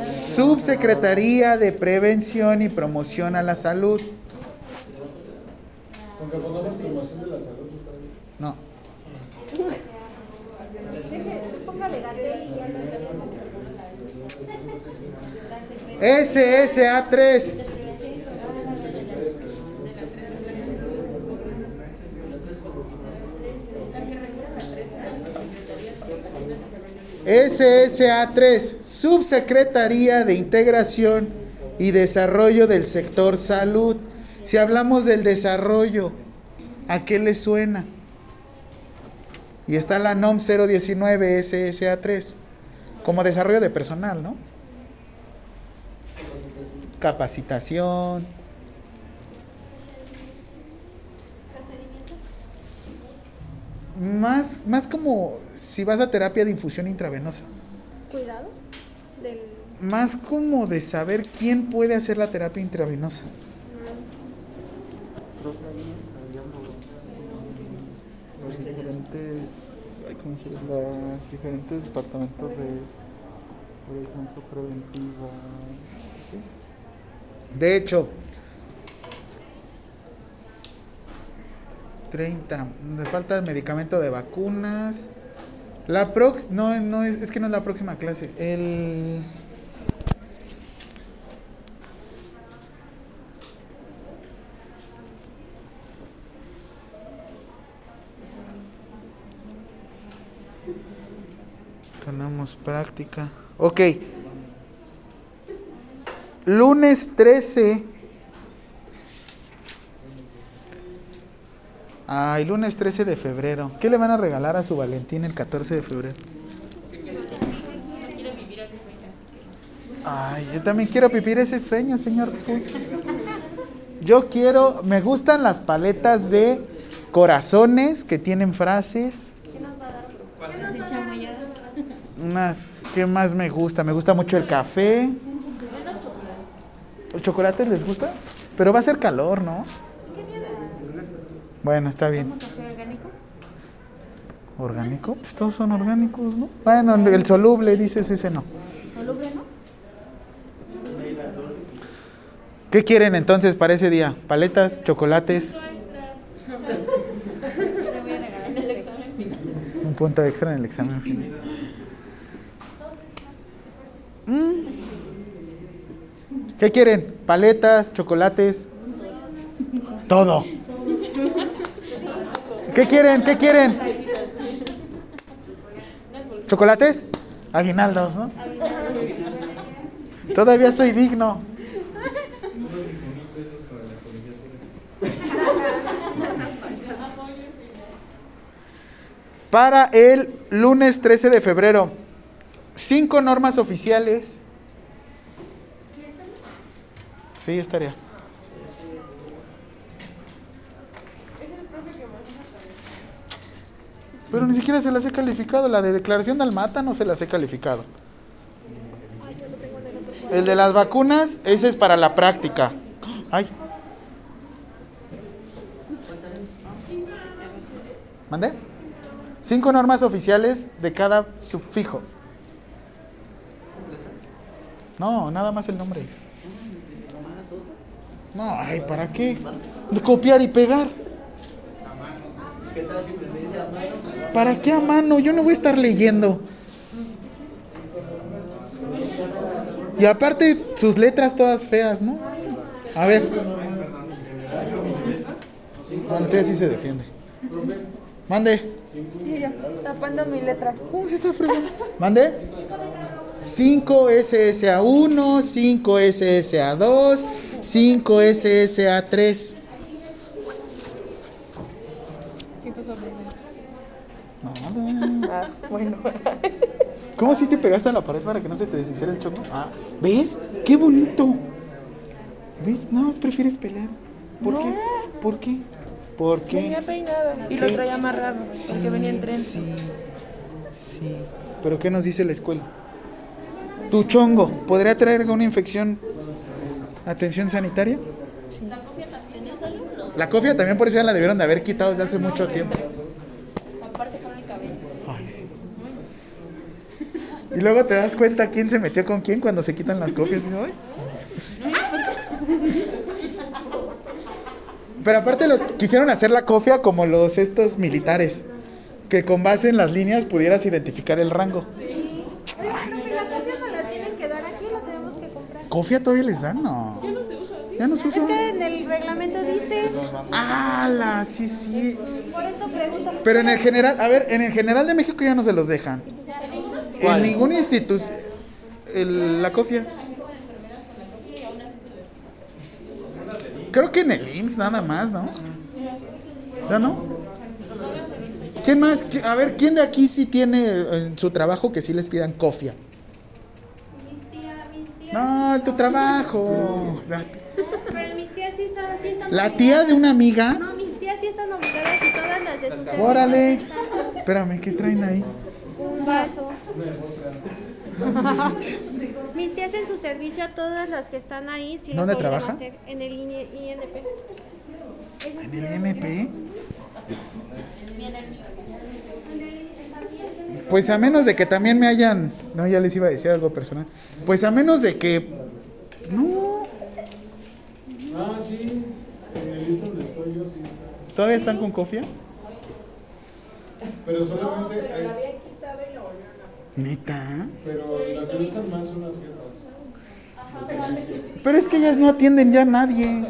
Subsecretaría de Prevención y Promoción a la Salud. No. SSA3. SSA3, Subsecretaría de Integración y Desarrollo del Sector Salud. Si hablamos del desarrollo, ¿a qué le suena? Y está la NOM 019 SSA3, como desarrollo de personal, ¿no? Capacitación. Más, más como si vas a terapia de infusión intravenosa. Cuidados del Más como de saber quién puede hacer la terapia intravenosa. los diferentes, ¿cómo se llama? Los diferentes departamentos de, por ejemplo, preventiva. ¿sí? De hecho, 30. Me falta el medicamento de vacunas. La prox, no, no es, es que no es la próxima clase. El. Tenemos práctica. Ok. Lunes 13. Ay, lunes 13 de febrero. ¿Qué le van a regalar a su Valentín el 14 de febrero? Ay, yo también quiero vivir ese sueño, señor. Yo quiero, me gustan las paletas de corazones que tienen frases. Unas, ¿qué más me gusta? Me gusta mucho el café. ¿El chocolate les gusta? Pero va a ser calor, ¿no? Bueno, está bien. ¿Orgánico? Pues todos son orgánicos, ¿no? Bueno, el soluble, dices ese no. ¿Qué quieren entonces para ese día? ¿Paletas, chocolates? Un punto extra en el examen final. Mm. ¿Qué quieren? ¿Paletas, chocolates? Todo. ¿Qué quieren? ¿Qué quieren? ¿Chocolates? Aguinaldos, ¿no? Todavía soy digno. Para el lunes 13 de febrero, cinco normas oficiales. Sí, estaría. Pero ni siquiera se las he calificado. La de declaración de Almata no se las he calificado. El de las vacunas, ese es para la práctica. Ay. ¿Mandé? Cinco normas oficiales de cada subfijo. No, nada más el nombre. No, ay, ¿para qué? Copiar y pegar. ¿Para qué a mano? Yo no voy a estar leyendo. Y aparte, sus letras todas feas, ¿no? A ver. Bueno, todavía sí se defiende. Mande. Sí, yo, tapando mis letras. ¿Cómo se está fregando? ¿Mande? 5 SSA1, 5 SSA2, 5 SSA3. Nada. Ah, bueno. ¿Cómo si te pegaste a la pared para que no se te deshiciera el choco? Ah, ¿ves? ¡Qué bonito! ¿Ves? Nada más prefieres pelear. ¿Por qué? ¿Por qué? ¿Por qué? Venía peinado y lo traía amarrado porque venía en tren. Sí, sí. ¿Pero qué nos dice la escuela? Tu chongo, ¿podría traer alguna infección? ¿Atención sanitaria? La cofia también por eso ya la debieron de haber quitado desde hace mucho tiempo. Ay, sí. Y luego te das cuenta quién se metió con quién cuando se quitan las copias. ¿no? Pero aparte lo quisieron hacer la cofia como los estos militares, que con base en las líneas pudieras identificar el rango. Oiga, profe, la cofia nos la tienen que dar aquí, la tenemos que comprar. ¿Cofia todavía les dan? No. Ya no se usa así. Ya no se Es que en el reglamento dice, ¡Hala! Sí, sí. por eso pregunto. Pero en el general, a ver, en el general de México ya no se los dejan. ¿Cuál? En ninguna institución. La cofia. Creo que en el IMSS nada más, ¿no? ¿Ya no? ¿Quién más? ¿Qui- A ver, ¿quién de aquí sí tiene en su trabajo que sí les pidan cofia? Mis tías, mis tías. No, tu trabajo. Pero mis tías sí están, sí están la tía de una amiga. No, mis tías sí están obligadas y todas las de su servicio Órale. Espérame, ¿qué traen ahí? Un vaso. mis tías en su servicio, todas las que están ahí, las ¿Dónde a trabaja? En el INP. Esas ¿En el INP? Pues a menos de que también me hayan. No, ya les iba a decir algo personal. Pues a menos de que. No. Ah, sí. En el lista donde estoy yo sí. ¿Todavía están con cofia? Pero solamente hay. Neta. Pero las que usan más son las jefas. Pero es que ellas no atienden ya a nadie.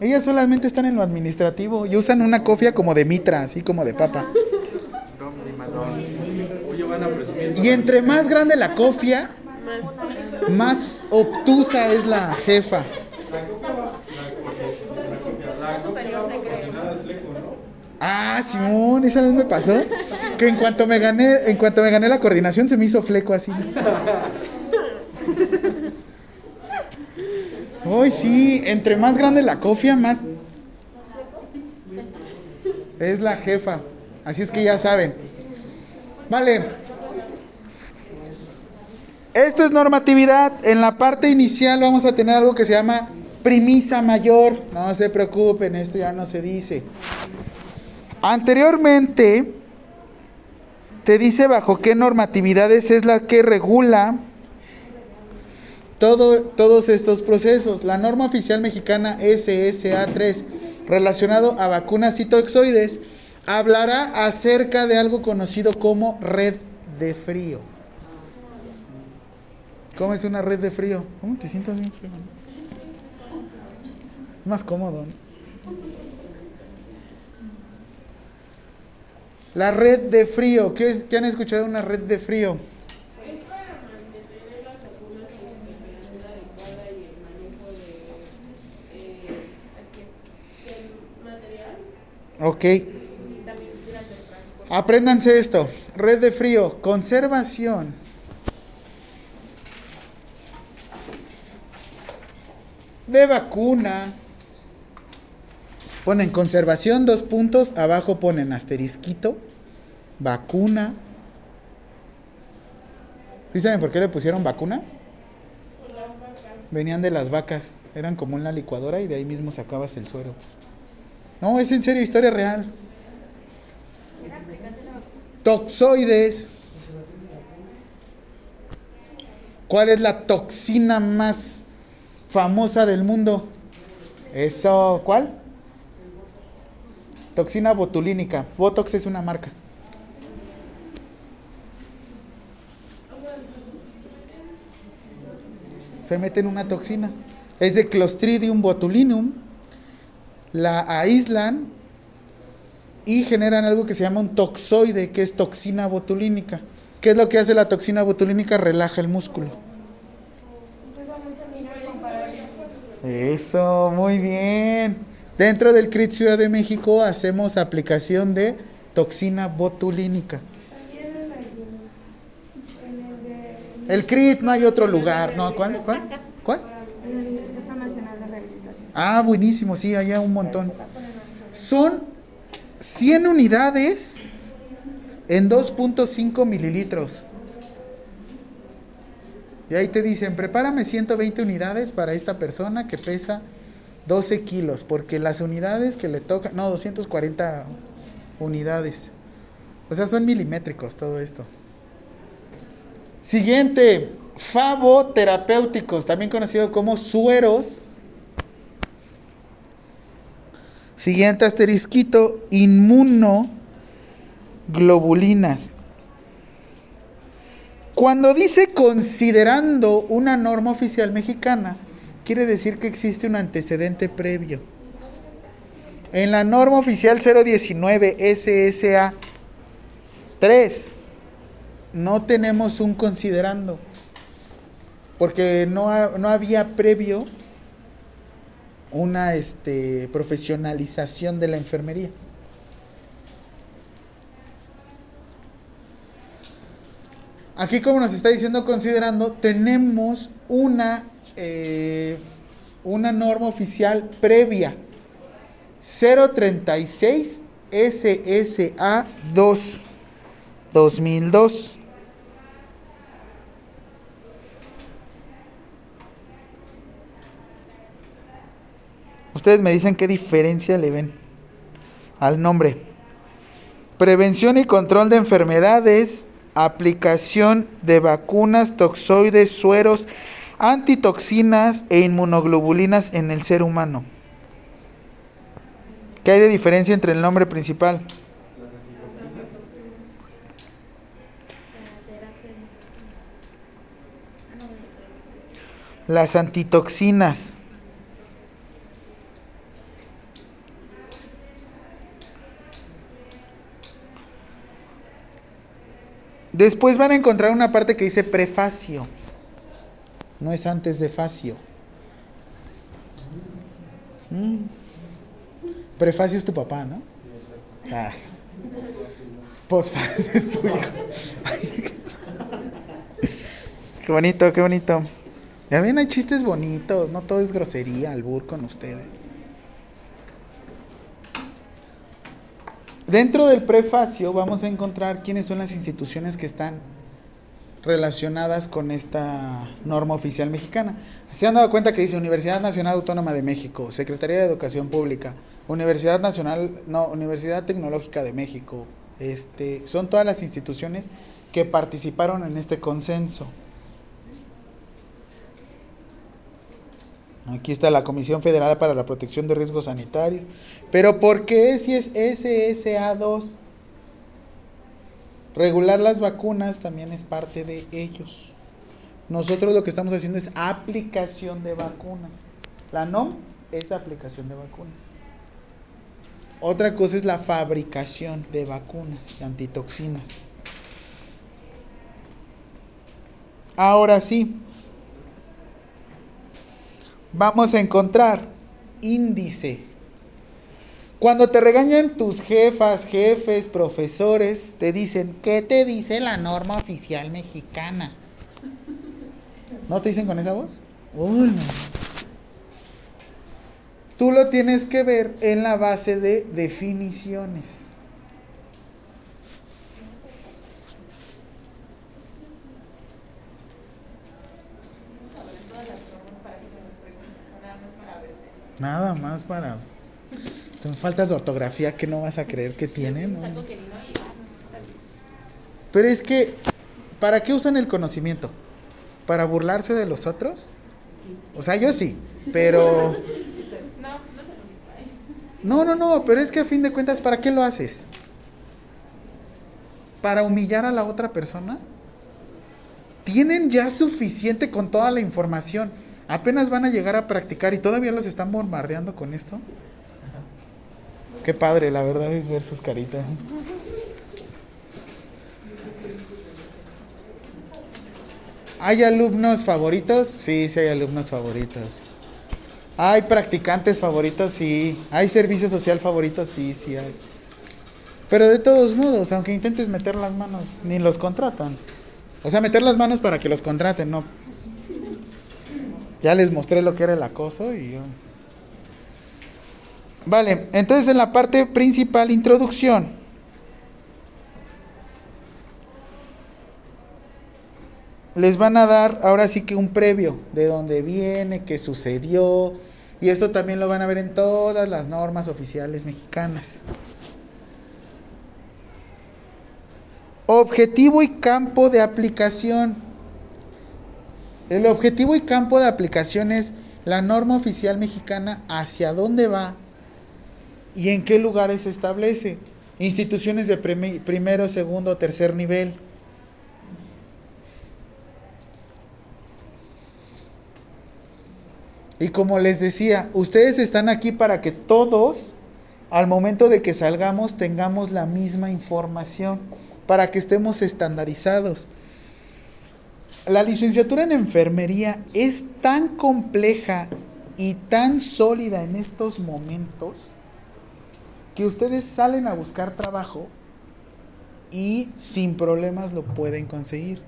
Ellas solamente están en lo administrativo y usan una cofia como de mitra, así como de papa. Y entre más grande la cofia, más obtusa es la jefa. Ah, Simón, esa vez me pasó que en cuanto me gané, en cuanto me gané la coordinación se me hizo fleco así. Hoy sí, entre más grande la cofia, más es la jefa. Así es que ya saben. Vale. Esto es normatividad. En la parte inicial vamos a tener algo que se llama primisa mayor. No se preocupen, esto ya no se dice. Anteriormente, te dice bajo qué normatividades es la que regula todo, todos estos procesos. La norma oficial mexicana SSA3, relacionado a vacunas y toxoides, hablará acerca de algo conocido como red de frío. ¿Cómo es una red de frío? ¿Cómo te sientas bien frío? más cómodo. ¿no? La red de frío. ¿Qué, es, ¿Qué han escuchado de una red de frío? Es para mantener las vacunas en temperatura adecuada y el manejo de material Ok. Apréndanse esto. Red de frío. Conservación. De vacuna. Ponen conservación, dos puntos. Abajo ponen asterisquito. Vacuna. ¿Sí por qué le pusieron vacuna? Venían de las vacas. Eran como una licuadora y de ahí mismo sacabas el suero. No, es en serio, historia real. Toxoides. ¿Cuál es la toxina más famosa del mundo? Eso, ¿cuál? Toxina botulínica. Botox es una marca. Se meten una toxina. Es de Clostridium botulinum. La aíslan y generan algo que se llama un toxoide, que es toxina botulínica. ¿Qué es lo que hace la toxina botulínica? Relaja el músculo. Eso, muy bien. Dentro del CRIT Ciudad de México hacemos aplicación de toxina botulínica. El CRIT no hay otro lugar, ¿no? ¿Cuál? ¿Cuál? ¿Cuál? Ah, buenísimo, sí, hay un montón. Son 100 unidades en 2.5 mililitros. Y ahí te dicen, prepárame 120 unidades para esta persona que pesa 12 kilos, porque las unidades que le tocan, no, 240 unidades. O sea, son milimétricos todo esto. Siguiente, favoterapéuticos, también conocido como sueros. Siguiente asterisquito, inmunoglobulinas. Cuando dice considerando una norma oficial mexicana, quiere decir que existe un antecedente previo. En la norma oficial 019 SSA 3 no tenemos un considerando, porque no, no había previo una este, profesionalización de la enfermería. Aquí, como nos está diciendo considerando, tenemos una, eh, una norma oficial previa. 036 SSA 2 2002. Ustedes me dicen qué diferencia le ven al nombre. Prevención y control de enfermedades, aplicación de vacunas, toxoides, sueros, antitoxinas e inmunoglobulinas en el ser humano. ¿Qué hay de diferencia entre el nombre principal? Las antitoxinas. Después van a encontrar una parte que dice prefacio. No es antes de facio. Mm. Prefacio es tu papá, ¿no? Ah. Posfacio es tu hijo. qué bonito, qué bonito. Ya ven, hay chistes bonitos, no todo es grosería, albur con ustedes. Dentro del prefacio vamos a encontrar quiénes son las instituciones que están relacionadas con esta norma oficial mexicana. Se han dado cuenta que dice Universidad Nacional Autónoma de México, Secretaría de Educación Pública, Universidad Nacional, no, Universidad Tecnológica de México. Este, son todas las instituciones que participaron en este consenso. Aquí está la Comisión Federal para la Protección de Riesgos Sanitarios. Pero ¿por qué si es SSA2? Regular las vacunas también es parte de ellos. Nosotros lo que estamos haciendo es aplicación de vacunas. La NOM es aplicación de vacunas. Otra cosa es la fabricación de vacunas y antitoxinas. Ahora sí, vamos a encontrar índice. Cuando te regañan tus jefas, jefes, profesores, te dicen, ¿qué te dice la norma oficial mexicana? ¿No te dicen con esa voz? Uy, no. Tú lo tienes que ver en la base de definiciones. Nada más para... Son faltas de ortografía que no vas a creer que tienen. ¿no? Pero es que, ¿para qué usan el conocimiento? ¿Para burlarse de los otros? O sea, yo sí, pero... No, no, no, pero es que a fin de cuentas, ¿para qué lo haces? ¿Para humillar a la otra persona? Tienen ya suficiente con toda la información. Apenas van a llegar a practicar y todavía los están bombardeando con esto. Qué padre, la verdad es ver sus caritas. ¿Hay alumnos favoritos? Sí, sí hay alumnos favoritos. ¿Hay practicantes favoritos? Sí. ¿Hay servicio social favoritos? Sí, sí hay. Pero de todos modos, aunque intentes meter las manos, ni los contratan. O sea, meter las manos para que los contraten, no. Ya les mostré lo que era el acoso y yo... Vale, entonces en la parte principal, introducción. Les van a dar ahora sí que un previo de dónde viene, qué sucedió. Y esto también lo van a ver en todas las normas oficiales mexicanas. Objetivo y campo de aplicación. El objetivo y campo de aplicación es la norma oficial mexicana hacia dónde va y en qué lugares se establece. Instituciones de primero, segundo, tercer nivel. Y como les decía, ustedes están aquí para que todos, al momento de que salgamos, tengamos la misma información. para que estemos estandarizados. La licenciatura en enfermería es tan compleja y tan sólida en estos momentos que ustedes salen a buscar trabajo y sin problemas lo pueden conseguir.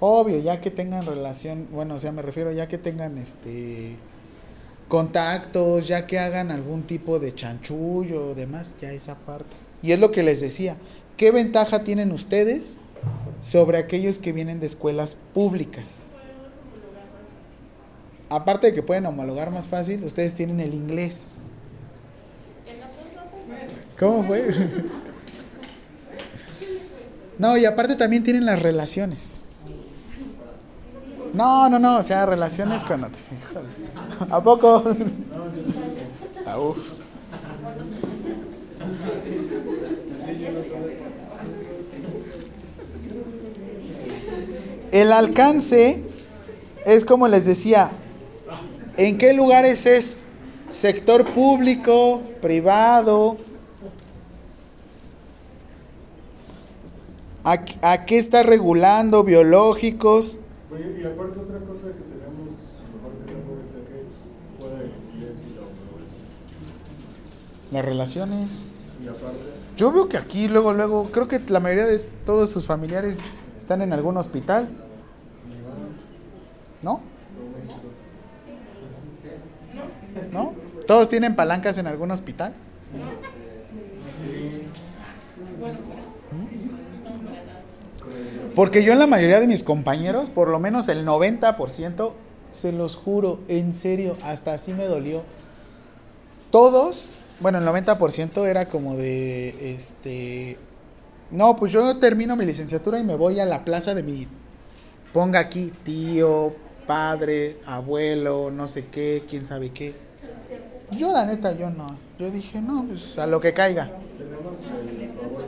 Obvio, ya que tengan relación, bueno, o sea, me refiero ya que tengan este contactos, ya que hagan algún tipo de chanchullo o demás, ya esa parte. Y es lo que les decía, ¿qué ventaja tienen ustedes sobre aquellos que vienen de escuelas públicas? Aparte de que pueden homologar más fácil, ustedes tienen el inglés. ¿Cómo fue? No, y aparte también tienen las relaciones. No, no, no, o sea, relaciones con otros. Híjole. ¿A poco? Ah, uf. El alcance es como les decía, ¿en qué lugares es? Sector público, privado. ¿A, a qué está regulando? Biológicos. Oye, y aparte otra cosa que tenemos, mejor que tengo ahorita que fuera del inglés y la. Las relaciones. Y aparte, Yo veo que aquí luego, luego, creo que la mayoría de todos sus familiares están en algún hospital, ¿no? ¿No? ¿Todos tienen palancas en algún hospital? Porque yo en la mayoría de mis compañeros, por lo menos el 90%, se los juro, en serio, hasta así me dolió. Todos, bueno, el 90% era como de, este, no, pues yo termino mi licenciatura y me voy a la plaza de mi, ponga aquí tío, padre, abuelo, no sé qué, quién sabe qué. Yo la neta, yo no. Yo dije, no, pues a lo que caiga. tenemos el favor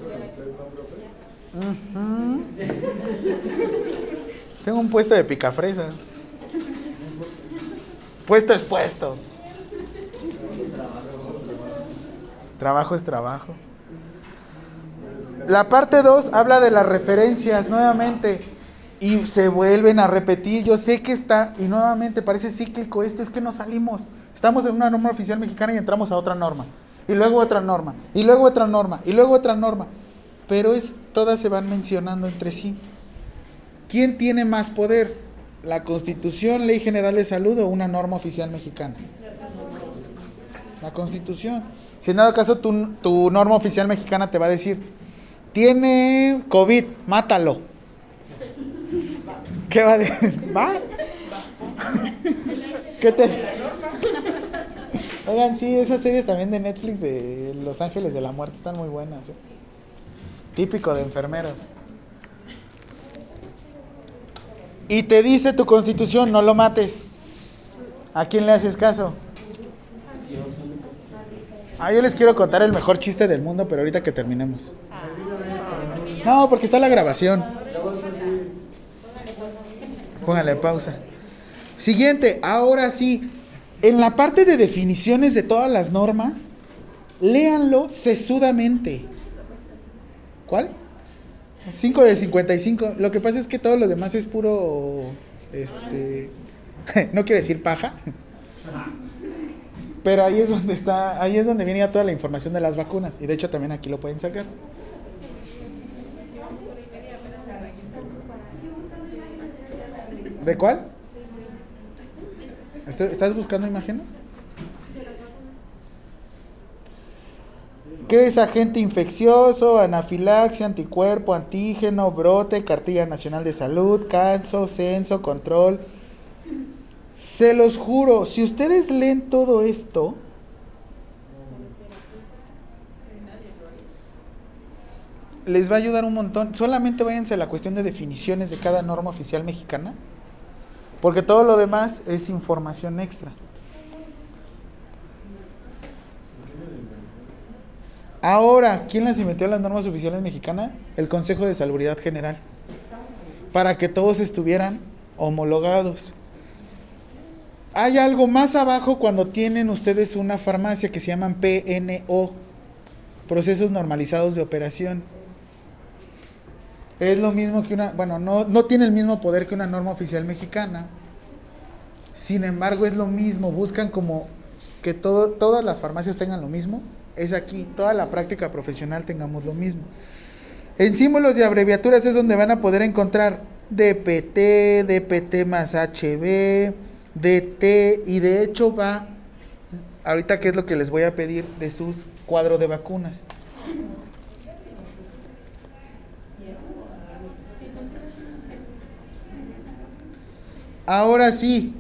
Tengo un puesto de picafresas. Puesto es puesto. Trabajo es trabajo. La parte 2 habla de las referencias nuevamente y se vuelven a repetir. Yo sé que está y nuevamente parece cíclico esto, es que no salimos. Estamos en una norma oficial mexicana y entramos a otra norma. Y luego otra norma. Y luego otra norma. Y luego otra norma. Pero es todas se van mencionando entre sí. ¿Quién tiene más poder? ¿La Constitución, Ley General de Salud o una norma oficial mexicana? La Constitución. Si en dado caso tu, tu norma oficial mexicana te va a decir, tiene COVID, mátalo. ¿Qué va a decir? ¿Va? ¿Qué te Oigan, sí, esas series también de Netflix de Los Ángeles de la Muerte están muy buenas. ¿eh? Típico de enfermeros. Y te dice tu constitución, no lo mates. ¿A quién le haces caso? Ah, yo les quiero contar el mejor chiste del mundo, pero ahorita que terminemos. No, porque está la grabación. Póngale pausa. Siguiente, ahora sí. En la parte de definiciones de todas las normas, léanlo sesudamente. ¿Cuál? 5 de 55. Lo que pasa es que todo lo demás es puro. Este. no quiere decir paja. Pero ahí es donde está. Ahí es donde viene ya toda la información de las vacunas. Y de hecho también aquí lo pueden sacar. ¿De cuál? ¿Est- ¿Estás buscando imagen? ¿Qué es agente infeccioso, anafilaxia, anticuerpo, antígeno, brote, cartilla nacional de salud, canso, censo, control? Se los juro, si ustedes leen todo esto, les va a ayudar un montón. Solamente váyanse a la cuestión de definiciones de cada norma oficial mexicana, porque todo lo demás es información extra. Ahora, ¿quién las inventó las normas oficiales mexicanas? El Consejo de Salubridad General. Para que todos estuvieran homologados. Hay algo más abajo cuando tienen ustedes una farmacia que se llaman PNO, Procesos Normalizados de Operación. Es lo mismo que una, bueno, no, no tiene el mismo poder que una norma oficial mexicana. Sin embargo, es lo mismo. Buscan como que todo, todas las farmacias tengan lo mismo. Es aquí, toda la práctica profesional tengamos lo mismo. En símbolos y abreviaturas es donde van a poder encontrar DPT, DPT más HB, DT y de hecho va, ahorita qué es lo que les voy a pedir de sus cuadro de vacunas. Ahora sí,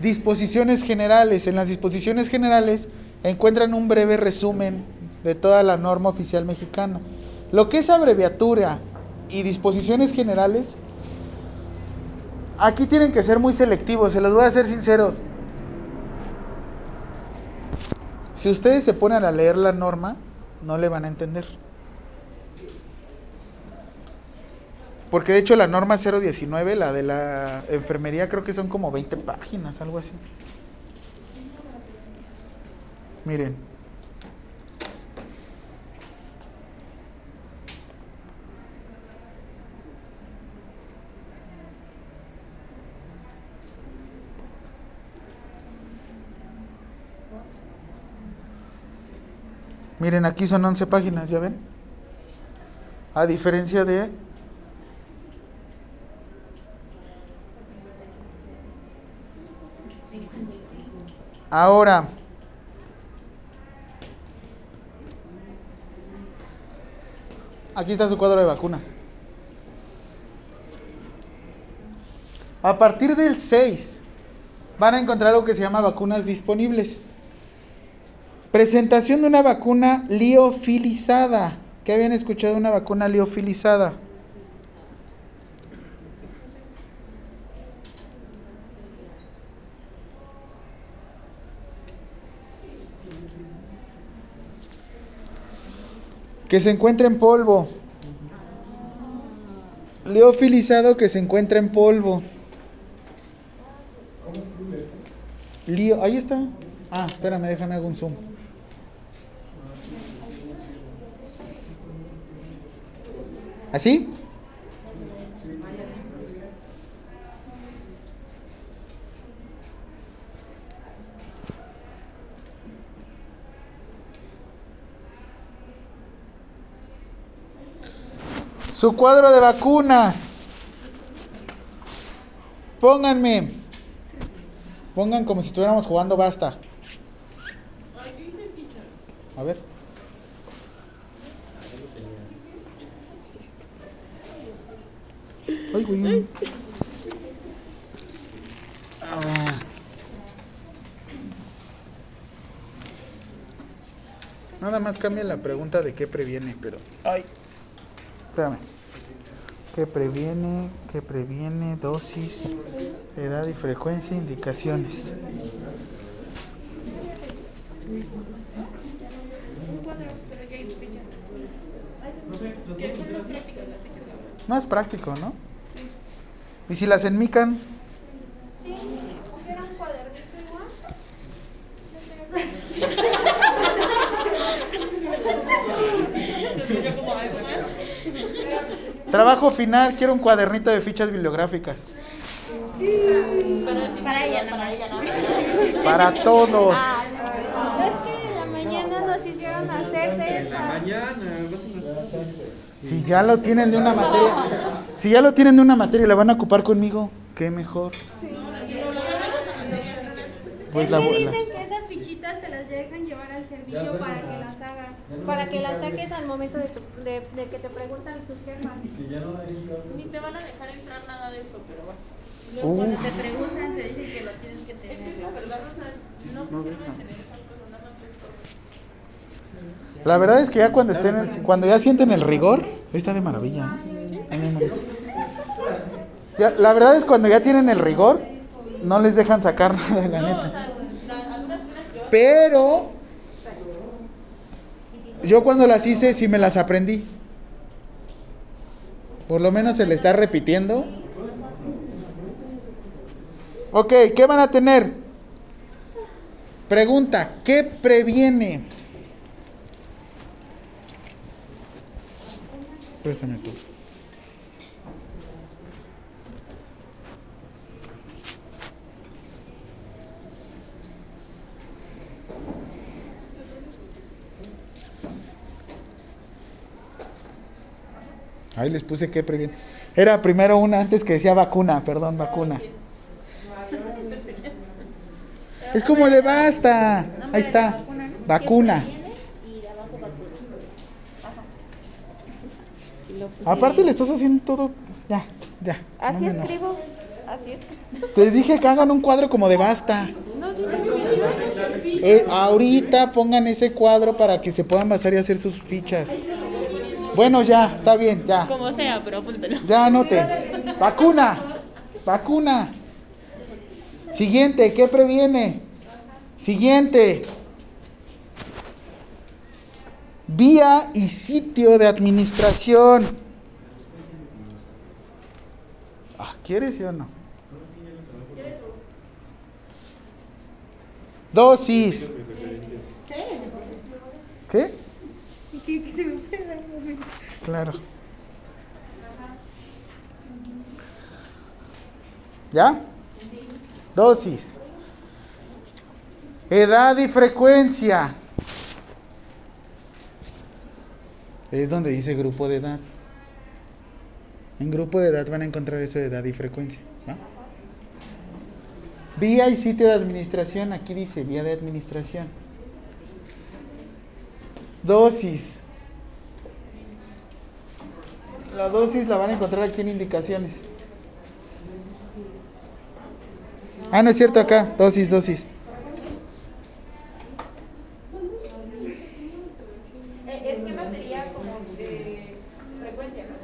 disposiciones generales. En las disposiciones generales encuentran un breve resumen de toda la norma oficial mexicana. Lo que es abreviatura y disposiciones generales, aquí tienen que ser muy selectivos, se los voy a ser sinceros. Si ustedes se ponen a leer la norma, no le van a entender. Porque de hecho la norma 019, la de la enfermería, creo que son como 20 páginas, algo así. Miren. Miren, aquí son 11 páginas, ¿ya ven? A diferencia de Ahora, aquí está su cuadro de vacunas. A partir del 6 van a encontrar algo que se llama vacunas disponibles. Presentación de una vacuna liofilizada. ¿Qué habían escuchado de una vacuna liofilizada? Que se encuentra en polvo. Liofilizado que se encuentra en polvo. Lío, ahí está. Ah, espérame, déjame hago un zoom. ¿Así? Su cuadro de vacunas. Pónganme. Pongan como si estuviéramos jugando basta. A ver. Ay, güey. Ah. Nada más cambia la pregunta de qué previene, pero. Ay. Espérame. ¿Qué previene? ¿Qué previene? Dosis, edad y frecuencia, indicaciones. Que. No es práctico, ¿no? ¿Y si las enmican? Sí, un cuadernito igual. Trabajo final, quiero un cuadernito de fichas bibliográficas. Para ella, para ella. Para todos. No es que en la mañana nos hicieron hacer de esas. Si ya lo tienen de una materia, si ya lo tienen de una materia y la van a ocupar conmigo, qué mejor. Pues es la, dicen que esas fichitas te las dejan llevar al servicio para que las hagas. Para que las saques al momento de, tu- de, de que te preguntan tus jefas. Que ya no hay Ni te van a dejar entrar nada de eso, pero bueno. Luego cuando te preguntan te dicen que lo tienes que Es que tener. es la verdad, o sea, no quisieron tener esas cosas, nada más esto. la verdad es que ya cuando estén, en- cuando ya sienten el rigor, está de maravilla. no, no. Ya, la verdad es cuando ya tienen el rigor, no les dejan sacar nada, la neta. Pero yo cuando las hice sí me las aprendí. Por lo menos se le está repitiendo. Ok, ¿qué van a tener? Pregunta, ¿qué previene? Préstame tú. Ahí les puse que previene. Era primero una antes que decía vacuna, perdón, vacuna. Es como de basta. Ahí está. Vacuna. Aparte le estás haciendo todo. Ya, ya. Así escribo. Así escribo. Te dije que hagan un cuadro como de basta. Eh, ahorita pongan ese cuadro para que se puedan basar y hacer sus fichas. Bueno, ya, está bien, ya. Como sea, pero apúntelo. Ya anoten. Vacuna. Vacuna. Siguiente, ¿qué previene? Siguiente. Vía y sitio de administración. Ah, ¿Quieres sí o no? Dosis. ¿Qué? Claro. ¿Ya? Dosis. Edad y frecuencia. Es donde dice grupo de edad. En grupo de edad van a encontrar eso de edad y frecuencia. ¿va? Vía y sitio de administración. Aquí dice vía de administración. Dosis. La dosis la van a encontrar aquí en indicaciones. Ah, no es cierto acá. Dosis, dosis. Esquema sería como de frecuencia, ¿no?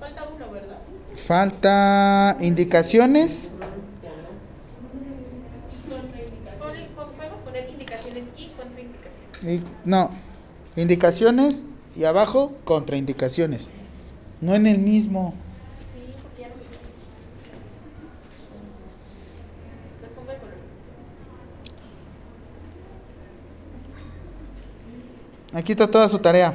Falta uno, ¿verdad? Falta indicaciones. Indicaciones y contraindicaciones. Y, no. Indicaciones y abajo contraindicaciones. No en el mismo. Sí, porque ya no Les pongo el color. Aquí está toda su tarea.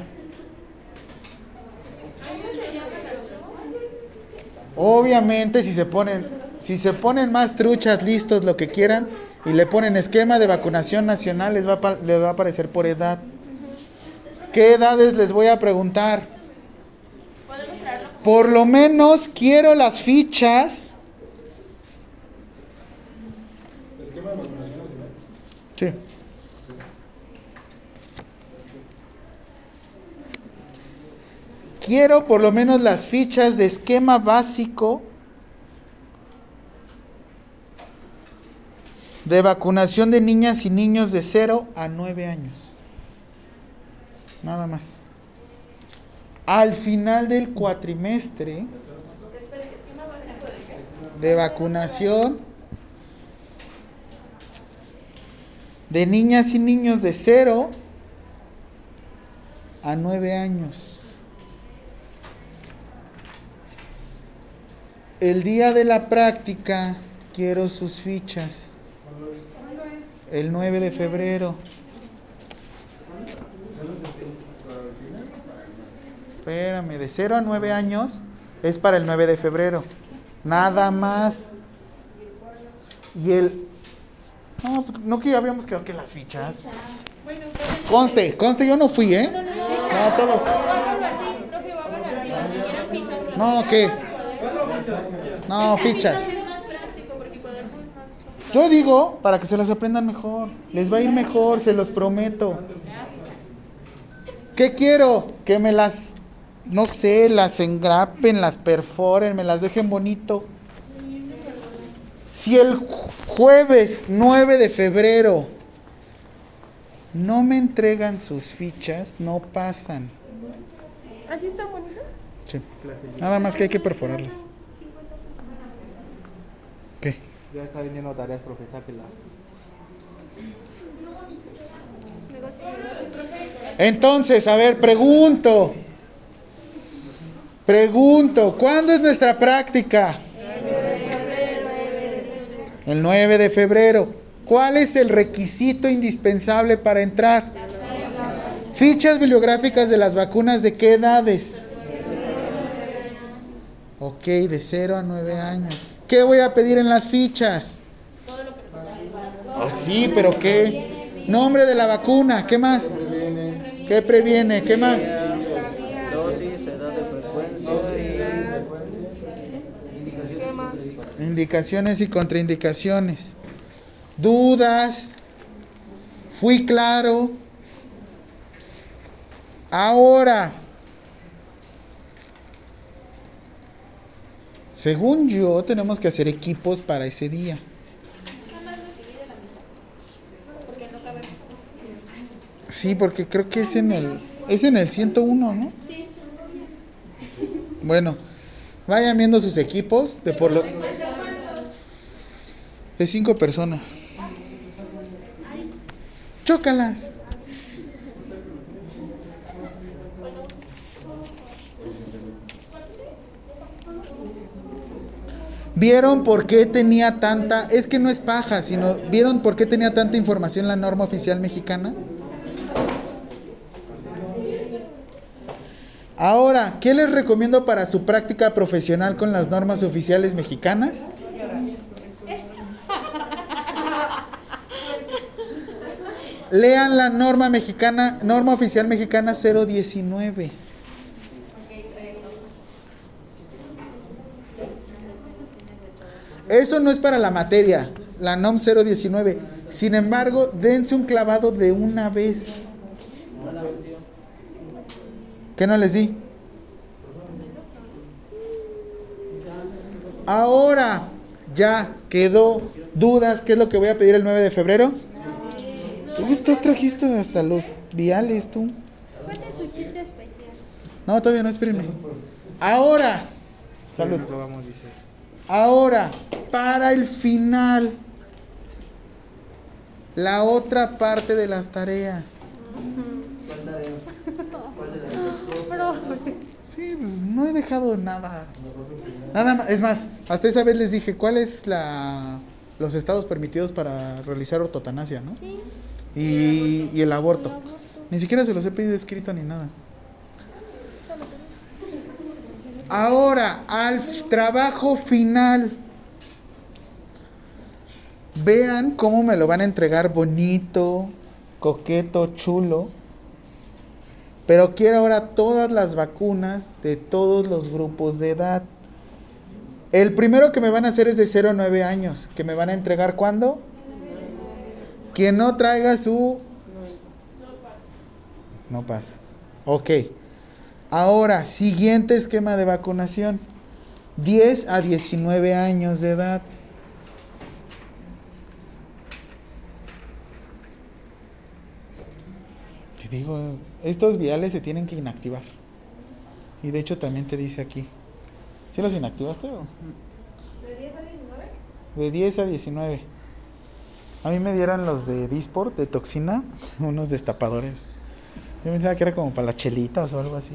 Obviamente si se ponen si se ponen más truchas listos lo que quieran y le ponen esquema de vacunación nacional les va a, les va a aparecer por edad. ¿Qué edades les voy a preguntar? Por lo menos quiero las fichas. Esquema de vacunación nacional. Sí. Quiero por lo menos las fichas de esquema básico de vacunación de niñas y niños de 0 a 9 años. Nada más. Al final del cuatrimestre de vacunación de niñas y niños de 0 a 9 años. El día de la práctica quiero sus fichas. El 9 de febrero. Espérame, de 0 a 9 años es para el 9 de febrero. Nada más. Y el... No, no que ya habíamos quedado que las fichas. Conste, conste, yo no fui, ¿eh? No, todos. Háganlo así, profe, háganlo Yo digo, para que se las aprendan mejor. Les va a ir mejor, se los prometo. ¿Qué quiero? Que me las, no sé, las engrapen, las perforen, me las dejen bonito. Si el ju- jueves 9 de febrero no me entregan sus fichas, no pasan. ¿Así están bonitas? Sí. Nada más que hay que perforarlas. ¿Qué? Ya está viniendo tareas, profe, sáquela. Entonces, a ver, pregunto. Pregunto, ¿cuándo es nuestra práctica? El 9 de febrero. ¿Cuál es el requisito indispensable para entrar? Fichas bibliográficas de las vacunas de qué edades? Ok, de 0 a 9 años. ¿Qué voy a pedir en las fichas? Pues sí, pero ¿qué? Nombre de la vacuna, ¿qué más? ¿Qué previene? ¿Qué más? Indicaciones y contraindicaciones. Dudas. Fui claro. Ahora. Según yo, tenemos que hacer equipos para ese día. Sí, porque creo que es en el es en el 101, ¿no? Bueno, vayan viendo sus equipos de por lo de cinco personas. Chócalas. ¿Vieron por qué tenía tanta, es que no es paja, sino, ¿vieron por qué tenía tanta información la norma oficial mexicana? Ahora, ¿qué les recomiendo para su práctica profesional con las normas oficiales mexicanas? Lean la norma mexicana, norma oficial mexicana 019. Eso no es para la materia, la NOM 019. Sin embargo, dense un clavado de una vez. ¿Qué no les di? Ahora ya quedó dudas. ¿Qué es lo que voy a pedir el 9 de febrero? Tú estás trajiste hasta los viales, tú. ¿Cuál es su chiste especial? No, todavía no, espérenme. Ahora. Salud. Ahora, para el final, la otra parte de las tareas. Sí, pues no he dejado nada. Nada más, es más, hasta esa vez les dije cuál es la los estados permitidos para realizar ortotanasia, ¿no? Y, y el aborto. Ni siquiera se los he pedido escrito ni nada. Ahora, al trabajo final. Vean cómo me lo van a entregar bonito, coqueto, chulo. Pero quiero ahora todas las vacunas de todos los grupos de edad. El primero que me van a hacer es de 0 a 9 años. ¿Que me van a entregar cuándo? Quien no traiga su... No pasa. Ok. Ahora, siguiente esquema de vacunación. 10 a 19 años de edad. Te digo, estos viales se tienen que inactivar. Y de hecho también te dice aquí. ¿Sí los inactivaste o? ¿De 10 a 19? De 10 a 19. A mí me dieron los de Disport, de toxina, unos destapadores. Yo pensaba que era como para las chelitas o algo así.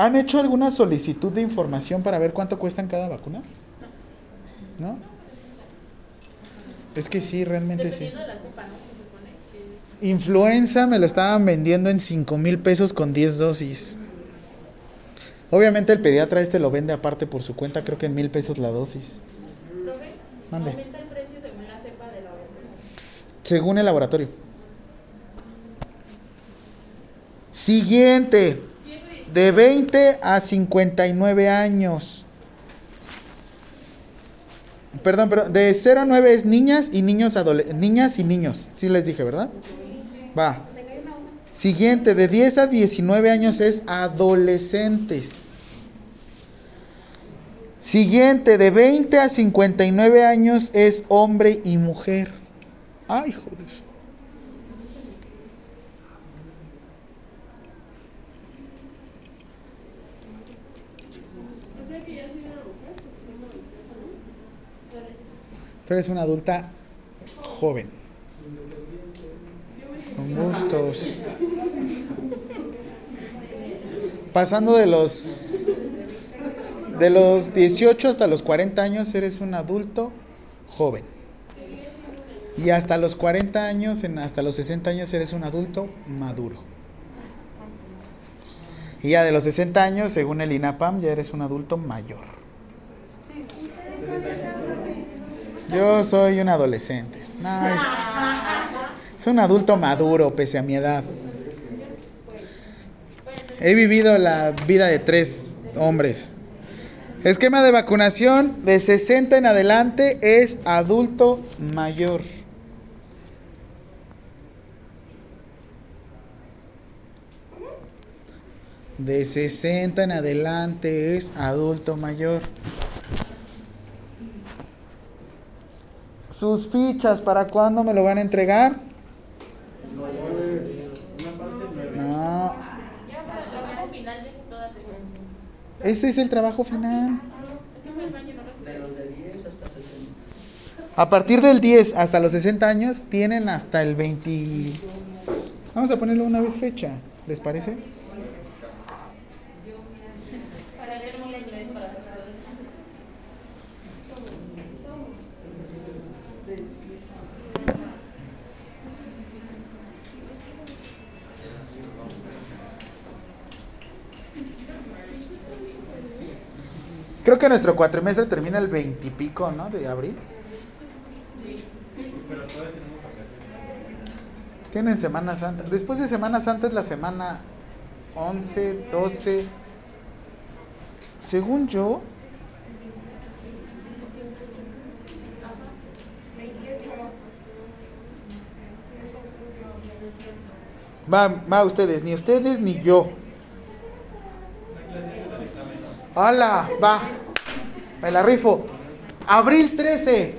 ¿Han hecho alguna solicitud de información para ver cuánto cuestan cada vacuna? ¿No? Es que sí, realmente sí. De la cepa, ¿no? Se supone que Influenza me lo estaban vendiendo en 5 mil pesos con 10 dosis. Obviamente el pediatra este lo vende aparte por su cuenta, creo que en mil pesos la dosis. Profe, Mande. aumenta el precio según la cepa de la vacuna. Según el laboratorio. Siguiente. De 20 a 59 años. Perdón, pero de 0 a 9 es niñas y niños niñas y niños. Sí les dije, ¿verdad? Va. Siguiente, de 10 a 19 años es adolescentes. Siguiente, de 20 a 59 años es hombre y mujer. Ay, joder. Tú eres una adulta joven. Con gustos. Pasando de los de los 18 hasta los 40 años eres un adulto joven. Y hasta los 40 años, hasta los 60 años eres un adulto maduro. Y ya de los 60 años, según el INAPAM, ya eres un adulto mayor. Yo soy un adolescente. Es, es un adulto maduro, pese a mi edad. He vivido la vida de tres hombres. Esquema de vacunación de 60 en adelante es adulto mayor. De 60 en adelante es adulto mayor. Sus fichas, ¿para cuándo me lo van a entregar? No, esas. ese es el trabajo final. Es que fue el baño, no lo De los de 10 hasta 60. A partir del 10 hasta los 60 años tienen hasta el 20. Vamos a ponerle una vez fecha, ¿les parece? Para ver si hay tres para hacer todo eso. Creo que nuestro cuatrimestre termina el 20 y pico, ¿no? De abril. Tienen Semana Santa. Después de Semana Santa es la semana 11, 12. Según yo. Va, va ustedes, ni ustedes ni yo. ¡Hala! Va. Me la rifo. Abril 13.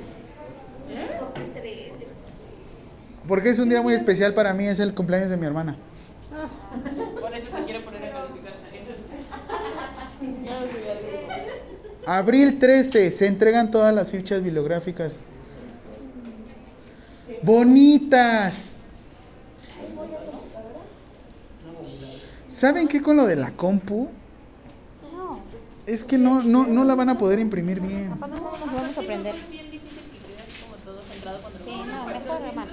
Porque es un día muy especial para mí, es el cumpleaños de mi hermana. Por eso se quiere poner a calificar. Abril 13 se entregan todas las fichas bibliográficas. Bonitas. ¿Saben qué con lo de la compu? Es que no, no, no la van a poder imprimir bien. No nos vamos a aprender. Es bien difícil que quede como todo centrado cuando Sí, no, mejor hermano.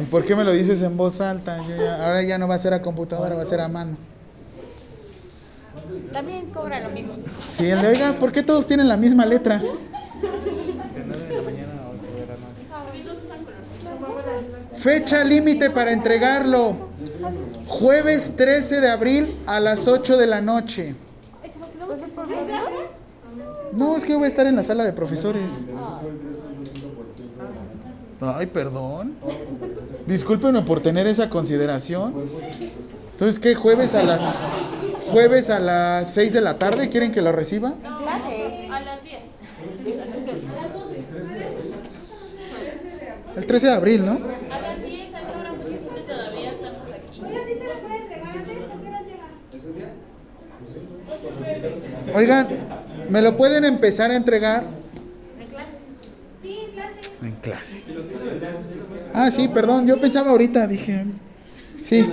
¿Y por qué me lo dices en voz alta? Yo ya- ahora ya no va a ser a computadora, va a ser a mano. También cobra lo mismo. Sí, el de, oiga, ¿por qué todos tienen la misma letra? De 9 de la mañana a 8 de la noche. Fecha límite para entregarlo. Jueves 13 de abril a las 8 de la noche. No, es que voy a estar en la sala de profesores. Ay, perdón. Discúlpenme por tener esa consideración. Entonces, ¿qué? ¿Jueves a las jueves a las 6 de la tarde quieren que lo reciba? A las 10. El 13 de abril, ¿no? A las 10, a esa hora mucha gente todavía estamos aquí. ¿sí se le puede entregar antes o qué horas llega? Oigan, ¿me lo pueden empezar a entregar? Sí, en clase. En clase. Ah, sí, perdón, yo pensaba ahorita, dije. Sí.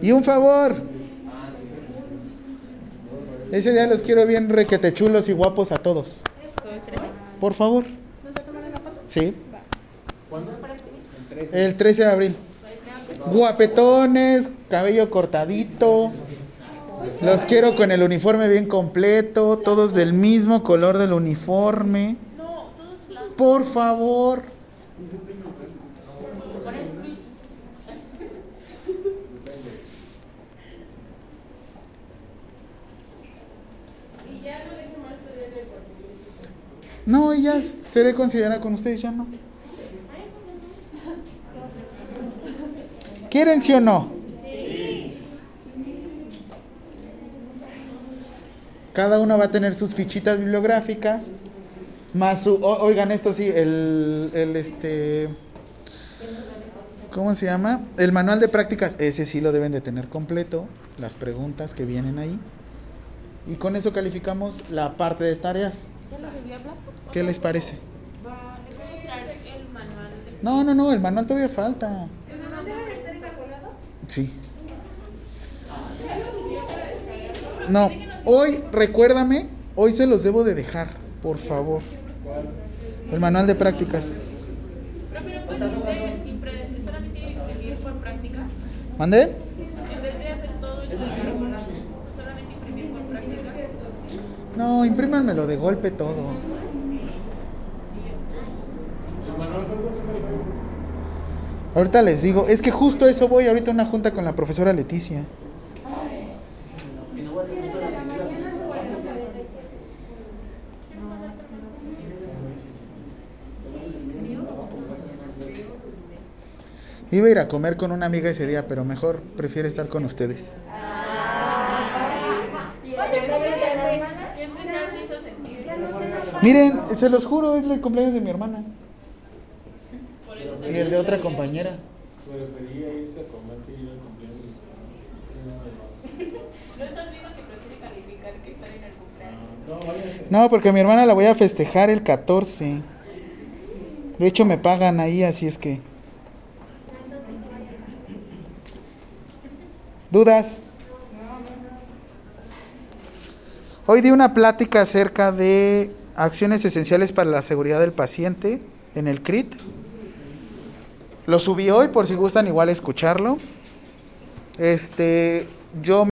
Y un favor. Ese día los quiero bien requetechulos y guapos a todos. Por favor. Sí. El 13 de abril. Guapetones, cabello cortadito. Los quiero con el uniforme bien completo, todos del mismo color del uniforme. Por favor. No, ya seré considerada con ustedes, ya no. ¿Quieren sí o no? Cada uno va a tener sus fichitas bibliográficas. Más su. o- oigan, esto sí, el, el este. ¿Cómo se llama? El manual de prácticas, ese sí lo deben de tener completo. Las preguntas que vienen ahí. Y con eso calificamos la parte de tareas. ¿Qué les parece? No, no, no, el manual todavía falta. Sí. No, hoy recuérdame, hoy se los debo de dejar, por favor. El manual de prácticas. ¿Mande? En vez de hacer todo el solamente imprimir por práctica. No, imprímanmelo de golpe todo. ¿El manual cuántas hojas trae? Ahorita les digo, es que justo eso voy ahorita a una junta con la profesora Leticia. Iba a ir a comer con una amiga ese día, pero mejor prefiero estar con ustedes. ¿Qué especial, ¿Qué especial me hizo sentir? Miren, se los juro, es el cumpleaños de mi hermana y el de otra compañera. Prefería irse a comer que ir al cumpleaños de su ¿No estás viendo que prefiere calificar que estar en el cumpleaños? No, porque a mi hermana la voy a festejar el 14. De hecho, me pagan ahí, así es que. ¿Dudas? Hoy di una plática acerca de acciones esenciales para la seguridad del paciente en el CRIT. Lo subí hoy por si gustan igual escucharlo. Este, yo